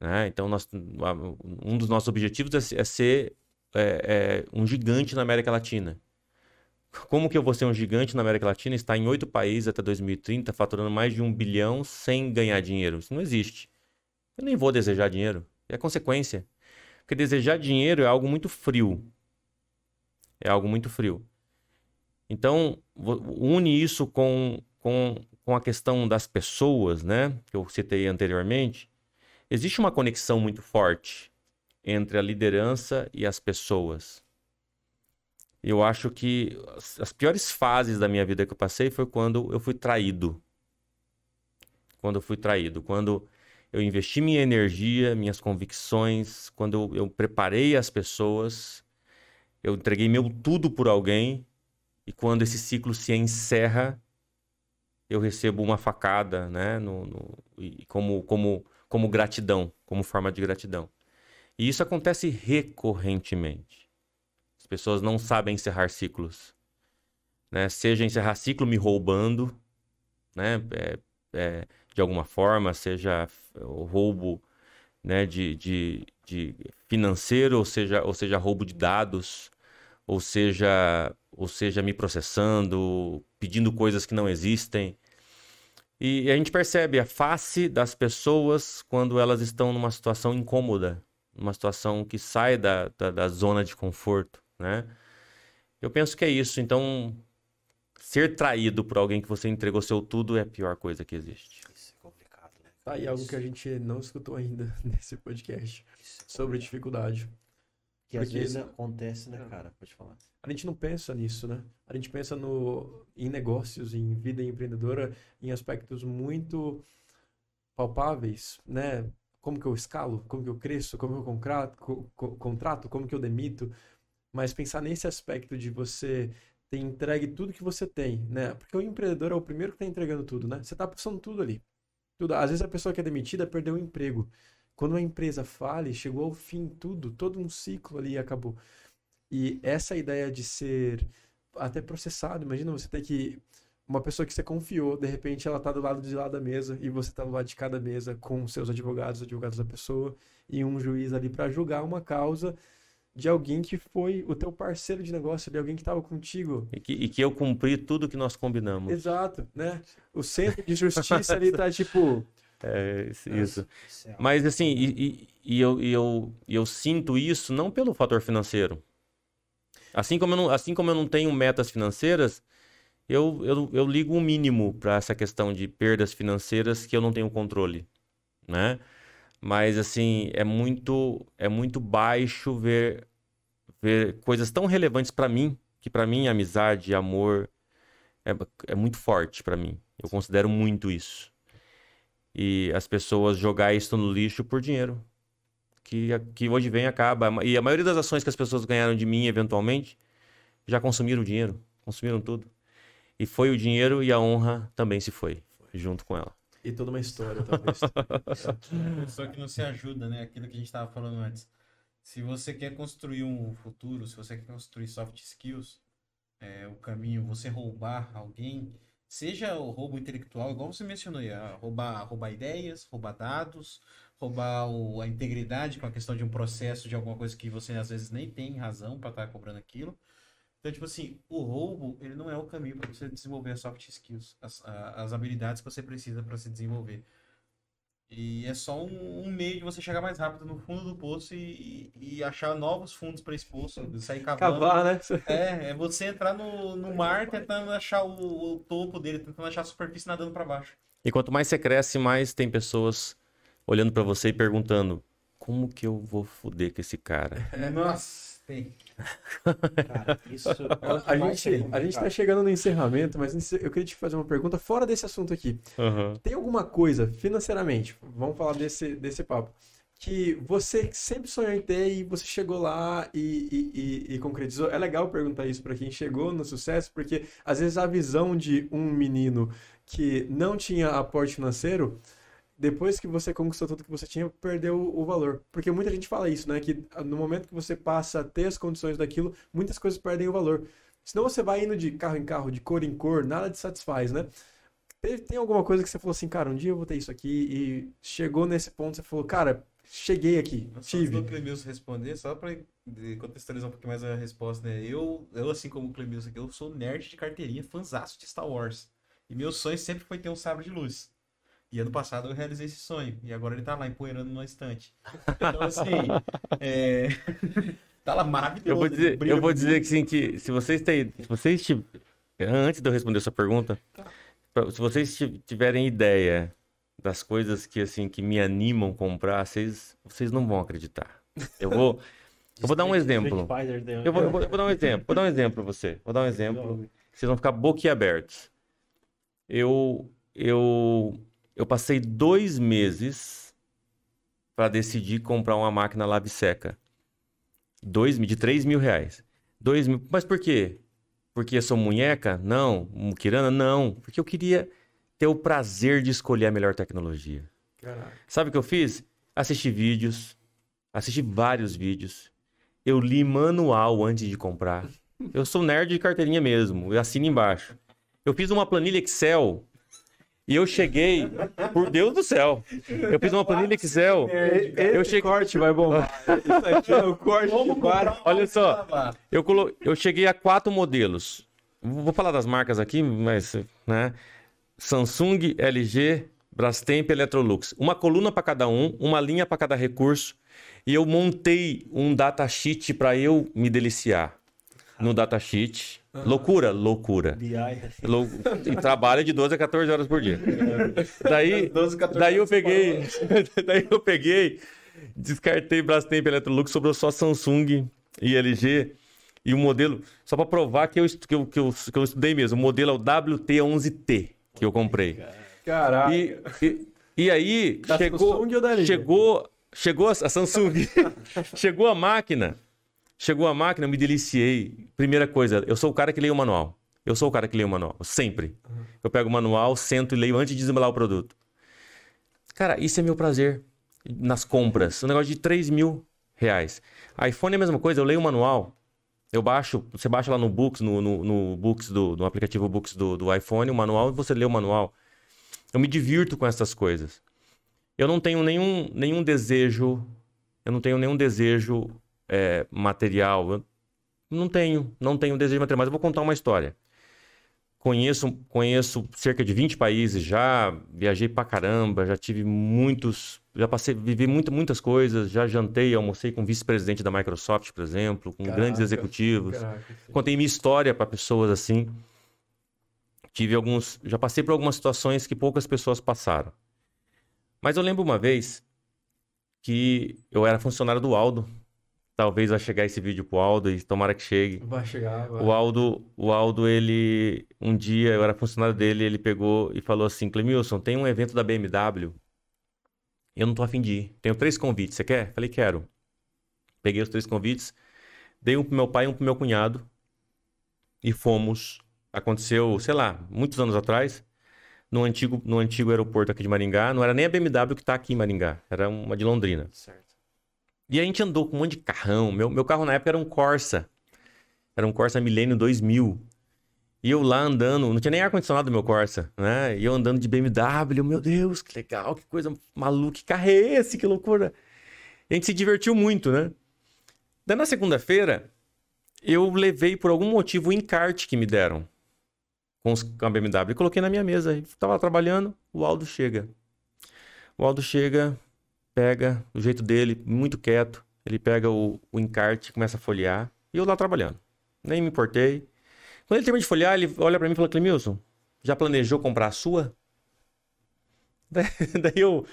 Né? Então, nós, um dos nossos objetivos é, é ser é, é, um gigante na América Latina. Como que eu vou ser um gigante na América Latina, estar em oito países até 2030, faturando mais de um bilhão sem ganhar dinheiro? Isso não existe. Eu nem vou desejar dinheiro. É consequência. Porque desejar dinheiro é algo muito frio. É algo muito frio. Então, une isso com, com, com a questão das pessoas, né? Que eu citei anteriormente. Existe uma conexão muito forte entre a liderança e as pessoas. Eu acho que as piores fases da minha vida que eu passei foi quando eu fui traído. Quando eu fui traído, quando eu investi minha energia, minhas convicções, quando eu, eu preparei as pessoas, eu entreguei meu tudo por alguém e quando esse ciclo se encerra, eu recebo uma facada, né, no, no, como, como, como gratidão, como forma de gratidão. E isso acontece recorrentemente. As pessoas não sabem encerrar ciclos. Né? Seja encerrar ciclo me roubando, né? É, é, de alguma forma, seja roubo né, de, de, de financeiro, ou seja, ou seja, roubo de dados, ou seja, ou seja, me processando, pedindo coisas que não existem. E a gente percebe a face das pessoas quando elas estão numa situação incômoda, numa situação que sai da, da, da zona de conforto, né? Eu penso que é isso. Então, ser traído por alguém que você entregou seu tudo é a pior coisa que existe. Isso é complicado, né? Tá aí algo que a gente não escutou ainda (laughs) nesse podcast é sobre dificuldade. Que às vezes acontece, né, é. cara? Pode falar. A gente não pensa nisso, né? A gente pensa no, em negócios, em vida empreendedora, em aspectos muito palpáveis, né? como que eu escalo, como que eu cresço, como que eu contrato, co contrato, como que eu demito, mas pensar nesse aspecto de você ter entregue tudo que você tem, né? Porque o empreendedor é o primeiro que está entregando tudo, né? Você está passando tudo ali. Tudo. Às vezes a pessoa que é demitida perdeu o emprego. Quando a empresa fale, chegou ao fim tudo, todo um ciclo ali acabou. E essa ideia de ser até processado, imagina você ter que uma pessoa que você confiou, de repente ela tá do lado de lá da mesa e você tá do lado de cada mesa com seus advogados, advogados da pessoa e um juiz ali para julgar uma causa de alguém que foi o teu parceiro de negócio, de alguém que estava contigo. E que, e que eu cumpri tudo que nós combinamos. Exato, né? O centro de justiça ali tá tipo... (laughs) É, isso. Mas assim, e, e, e, eu, e eu, eu sinto isso não pelo fator financeiro. Assim como eu não, assim como eu não tenho metas financeiras, eu, eu, eu ligo o um mínimo para essa questão de perdas financeiras que eu não tenho controle, né? Mas assim, é muito é muito baixo ver ver coisas tão relevantes para mim, que para mim amizade, amor é, é muito forte para mim. Eu considero muito isso. E as pessoas jogar isso no lixo por dinheiro. Que, que hoje vem acaba. E a maioria das ações que as pessoas ganharam de mim, eventualmente, já consumiram dinheiro. Consumiram tudo. E foi o dinheiro e a honra também se foi, junto com ela. E toda uma história, talvez. (laughs) Só que não se ajuda, né? Aquilo que a gente estava falando antes. Se você quer construir um futuro, se você quer construir soft skills, é, o caminho, você roubar alguém, seja o roubo intelectual, igual você mencionou, aí, roubar, roubar ideias, roubar dados, roubar o, a integridade com a questão de um processo, de alguma coisa que você às vezes nem tem razão para estar tá cobrando aquilo Então, tipo assim, o roubo, ele não é o caminho para você desenvolver as soft skills, as, as habilidades que você precisa para se desenvolver. E é só um, um meio de você chegar mais rápido no fundo do poço e, e achar novos fundos para esse poço, sair cavando. Cavar, né? (laughs) É, é você entrar no, no mar tentando achar o, o topo dele, tentando achar a superfície nadando para baixo. E quanto mais você cresce, mais tem pessoas olhando pra você e perguntando: como que eu vou foder com esse cara? (laughs) Nossa, tem. Cara, isso. (laughs) A gente, a gente tá chegando no encerramento, mas eu queria te fazer uma pergunta fora desse assunto aqui. Tem alguma coisa, financeiramente, vamos falar desse, desse papo, que você sempre sonhou em ter e você chegou lá e, e, e- e concretizou? É legal perguntar isso pra quem chegou no sucesso, porque às vezes a visão de um menino que não tinha aporte financeiro, depois que você conquistou tudo que você tinha, perdeu o valor. Porque muita gente fala isso, né? Que no momento que você passa a ter as condições daquilo, muitas coisas perdem o valor. Senão você vai indo de carro em carro, de cor em cor, nada te satisfaz, né? Tem alguma coisa que você falou assim, cara, um dia eu vou ter isso aqui e chegou nesse ponto, você falou, cara, cheguei aqui, Só antes do tive. Clemilson responder, só eh, contextualizar um pouquinho mais a resposta, né? Eu, eu assim como o Clemilson aqui, eu sou nerd de carteirinha, fanzaço de Star Wars. E meu sonho sempre foi ter um sabre de luz. E ano passado eu realizei esse sonho. E agora ele tá lá empoeirando numa estante. Então, assim, é... (laughs) tá lá maravilhoso. Eu vou ele dizer, eu vou dizer que sim, que se vocês têm, se vocês tiv- antes de eu responder essa pergunta, se vocês ti- tiverem ideia das coisas que assim que me animam comprar, vocês, vocês não vão acreditar. Eu vou, eu vou dar um exemplo. Eu vou, eu vou- eu vou dar um exemplo. Vou dar um exemplo pra você. Vou dar um exemplo. Vocês vão ficar boquiabertos. Eu, eu, eu passei dois meses para decidir comprar uma máquina lave seca. Dois, mil- de 3 mil reais. Dois mil. Mas por quê? Porque eu sou munheca? Não. Muquirana? Não. Porque eu queria ter o prazer de escolher a melhor tecnologia. Caraca. Sabe o que eu fiz? Assisti vídeos, assisti vários vídeos. Eu li manual antes de comprar. Eu sou nerd de carteirinha mesmo, eu assino embaixo. Eu fiz uma planilha Excel e eu cheguei, por Deus do céu, eu fiz uma planilha Excel. Eu cheguei- corte vai bombar. Isso aqui é o corte Olha só. Eu, colo... eu cheguei a quatro modelos. Vou falar das marcas aqui, mas, né? Samsung, LG, Brastemp, Electrolux. Uma coluna para cada um, uma linha para cada recurso. E eu montei um datasheet para eu me deliciar. No datasheet. Loucura? Loucura. BI. Lou- E trabalho de 12 a 14 horas por dia. Daí, (laughs) 12, 14 daí eu peguei, (laughs) daí eu peguei, descartei Brastemp Electrolux, sobrou só Samsung e LG. E o modelo, só para provar que eu, que, eu, que, eu, que eu estudei mesmo, o modelo é o WT11T que eu comprei. Caraca. E, e, e aí Da chegou, chegou, chegou a Samsung, (laughs) chegou a máquina, chegou a máquina, eu me deliciei. Primeira coisa, eu sou o cara que leio o manual. Eu sou o cara que leio o manual, sempre. Eu pego o manual, sento e leio antes de desembalar o produto. Cara, isso é meu prazer nas compras. Um negócio de 3 mil reais. iPhone é a mesma coisa, eu leio o manual. Eu baixo, você baixa lá no Books, no, no, no Books do, no aplicativo Books do, do iPhone, o manual, e você lê o manual. Eu me divirto com essas coisas. Eu não tenho nenhum, nenhum desejo, eu não tenho nenhum desejo é, material. Eu não tenho, não tenho desejo material, mas eu vou contar uma história. Conheço, conheço cerca de 20 países já, viajei pra caramba, já tive muitos, já passei, vivi muito, muitas coisas, já jantei, almocei com vice-presidente da Microsoft, por exemplo, com Caraca. grandes executivos. Caraca. Contei minha história para pessoas assim. Tive alguns, já passei por algumas situações que poucas pessoas passaram. Mas eu lembro uma vez que eu era funcionário do Aldo. Talvez vai chegar esse vídeo pro Aldo e tomara que chegue. Vai chegar, vai. O Aldo, o Aldo, ele um dia eu era funcionário dele, ele pegou e falou assim: "Clemilson, tem um evento da BMW. Eu não tô afim de ir. Tenho três convites, você quer?" Falei: "Quero." Peguei os três convites, dei um pro meu pai e um pro meu cunhado e fomos. Aconteceu, sei lá, muitos anos atrás, no antigo, no antigo aeroporto aqui de Maringá. Não era nem a BMW que tá aqui em Maringá, era uma de Londrina. Certo. E a gente andou com um monte de carrão. Meu, meu carro na época era um Corsa. Era um Corsa Millennium 2000. E eu lá andando, não tinha nem ar-condicionado no meu Corsa, né? E eu andando de BMW, meu Deus, que legal, que coisa maluca, que carro é esse, que loucura. A gente se divertiu muito, né? Daí na segunda-feira, eu levei por algum motivo o encarte que me deram com, os, com a BMW coloquei na minha mesa. Estava trabalhando, o Aldo chega. O Aldo chega, pega, do jeito dele, muito quieto. Ele pega o, o encarte, começa a folhear. E eu lá trabalhando. Nem me importei. Quando ele termina de folhear, ele olha para mim e fala: Clemilson, já planejou comprar a sua? (laughs) Daí, daí eu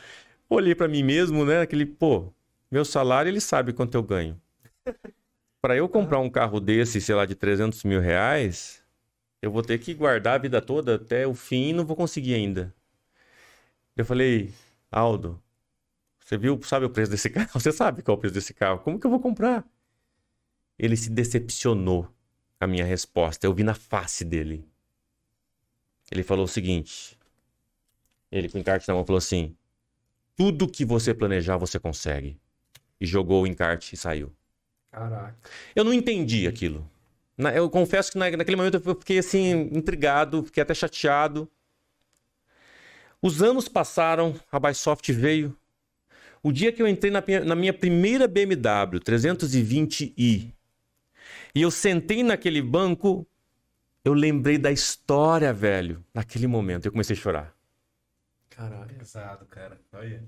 olhei para mim mesmo, né? Aquele, pô, meu salário ele sabe quanto eu ganho. (laughs) Para eu comprar um carro desse, sei lá, de 300 mil reais, eu vou ter que guardar a vida toda até o fim e não vou conseguir ainda. Eu falei, Aldo, você viu, sabe o preço desse carro? (laughs) Você sabe qual é o preço desse carro? Como que eu vou comprar? Ele se decepcionou com a minha resposta. Eu vi na face dele. Ele falou o seguinte: ele com o encarte na mão falou assim: tudo que você planejar você consegue. E jogou o encarte e saiu. Caraca. Eu não entendi aquilo. Na- Eu confesso que na- naquele momento eu fiquei assim, intrigado, fiquei até chateado. Os anos passaram, a Bysoft veio. O dia que eu entrei na, minha- na minha primeira BMW 320i e eu sentei naquele banco, eu lembrei da história, velho. Naquele momento eu comecei a chorar. Caraca. Pesado, cara. Olha.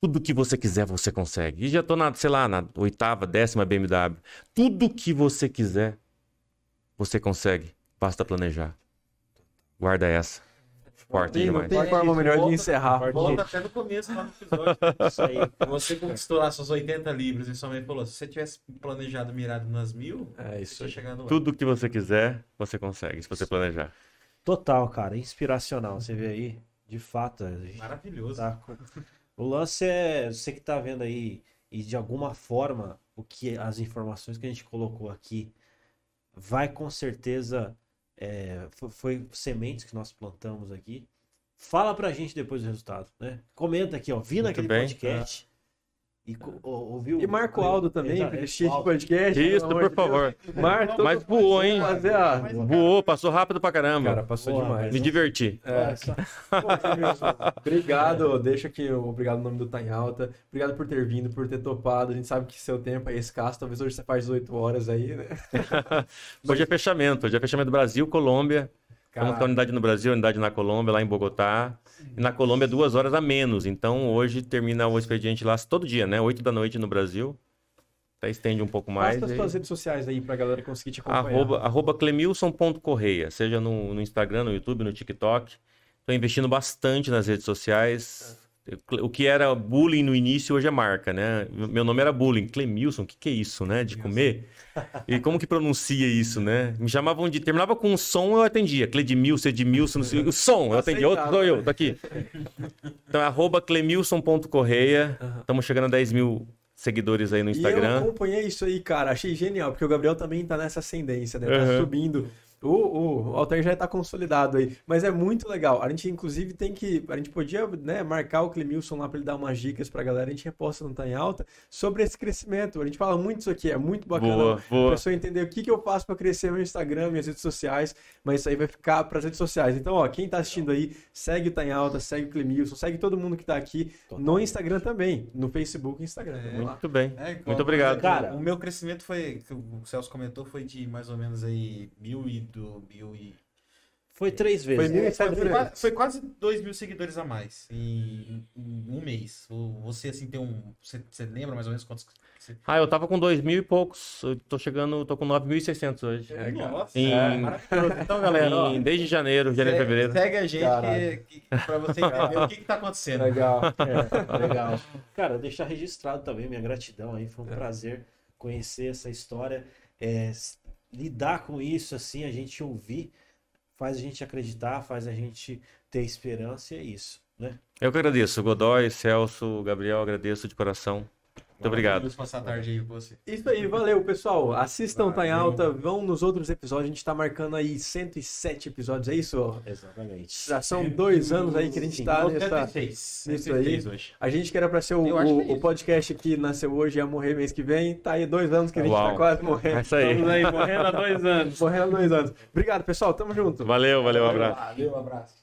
Tudo que você quiser, você consegue. E já tô na, sei lá, na oitava, décima BMW. Tudo que você quiser, você consegue. Basta planejar. Guarda essa. Forte Tem, demais. tem forma melhor de Volta- encerrar. Volta até no começo lá no episódio. (laughs) Isso aí. Você conquistou lá suas 80 libras e sua mãe falou: se você tivesse planejado mirado nas mil, É você isso tinha chegado lá. Tudo que você quiser, você consegue, se você planejar. Total, cara. Inspiracional. Você vê aí, de fato. Maravilhoso. tá com- O lance é você que tá vendo aí e de alguma forma o que as informações que a gente colocou aqui vai com certeza é, fo- foi, sementes que nós plantamos aqui. Fala pra gente depois do resultado, né? Comenta aqui, ó. Vi Muito naquele bem. podcast e ouviu. E marca o Aldo também, Exato, é, assistir o esse Aldo. podcast. Isso, por de favor. Marca Mas voou, hein? Fazer a... Voou, passou rápido pra caramba. Cara, passou Boa, demais. Me diverti. É. Pô, obrigado, deixa aqui o obrigado no nome do Tá em Alta. Obrigado por ter vindo, por ter topado. A gente sabe que seu tempo é escasso, talvez hoje você faz 18 horas aí, né? (laughs) Hoje é fechamento. Hoje é fechamento Brasil, Colômbia. Estamos com a unidade no Brasil, unidade na Colômbia, lá em Bogotá. E na Colômbia, duas horas a menos. Então, hoje termina o expediente lá todo dia, né? Oito da noite no Brasil. Até estende um pouco mais. Passa as suas redes sociais aí pra galera conseguir te acompanhar. Arroba, arroba clemilson.correia, seja no, no Instagram, no YouTube, no TikTok. Estou investindo bastante nas redes sociais. O que era bullying no início, hoje é marca, né? Meu nome era bullying. Clemilson, o que, que é isso, né? De comer? E como que pronuncia isso, né? Me chamavam de... Terminava com um som, eu atendia. Cledmilson, Edmilson, não sei... O som, eu atendia. Outro sou eu, tá aqui. Então, arroba clemilson.correia. Estamos chegando a 10 mil seguidores aí no E eu Instagram. acompanhei isso aí, cara. Achei genial, porque o Gabriel também tá nessa ascendência, né? Tá Uhum. subindo. O, o Altair já tá consolidado aí. Mas é muito legal. A gente, inclusive, tem que. A gente podia né, marcar o Clemilson lá pra ele dar umas dicas pra galera. A gente reposta no Tá em Alta sobre esse crescimento. A gente fala muito isso aqui, é muito bacana. Boa, A boa. pessoa entender o que, que eu faço pra crescer meu Instagram, minhas redes sociais, mas isso aí vai ficar pras redes sociais. Então, ó, quem tá assistindo aí, segue o Tá em Alta, segue o Clemilson, segue todo mundo que tá aqui no Instagram também, no Facebook e Instagram. É. Muito bem. É, Muito obrigado. Cara. o meu crescimento foi, que o Celso comentou, foi de mais ou menos aí mil e mil e Foi três vezes. Foi mil e Foi, foi foi quase 2 mil seguidores a mais em, em um mês. Você, assim, tem um. Você, você lembra mais ou menos quantos. Você... Ah, eu tava com dois mil e poucos. Eu tô chegando, tô com 9.600 hoje. É. Nossa, Em- é maravilhoso. Então, galera, ó, Em- desde janeiro, janeiro, segue, fevereiro. segue a gente que, que, pra você entender o que, que tá acontecendo. Legal. (laughs) É, legal. Cara, deixar registrado também minha gratidão aí. Foi um prazer conhecer essa história. É, lidar com isso, assim, a gente ouvir, faz a gente acreditar, faz a gente ter esperança e é isso, né? Eu que agradeço. Godoy, Celso, Gabriel, agradeço de coração. Muito obrigado. Maravilhoso passar a tarde aí com você. Isso aí, valeu, pessoal. Assistam Tá em Valeu. Alta, vão nos outros episódios. A gente tá marcando aí 107 episódios, é isso? Exatamente. Já são dois anos aí que a gente Sim. tá nessa. 76. Isso aí. 76 hoje. A gente que era pra ser o, é o- o podcast que nasceu hoje e ia morrer mês que vem. Tá aí dois anos que a gente Uau. tá quase morrendo. É isso aí. Estamos aí morrendo há dois anos. Morrendo há dois anos. Obrigado, pessoal. Tamo junto. Valeu, valeu, um abraço. Valeu, um abraço.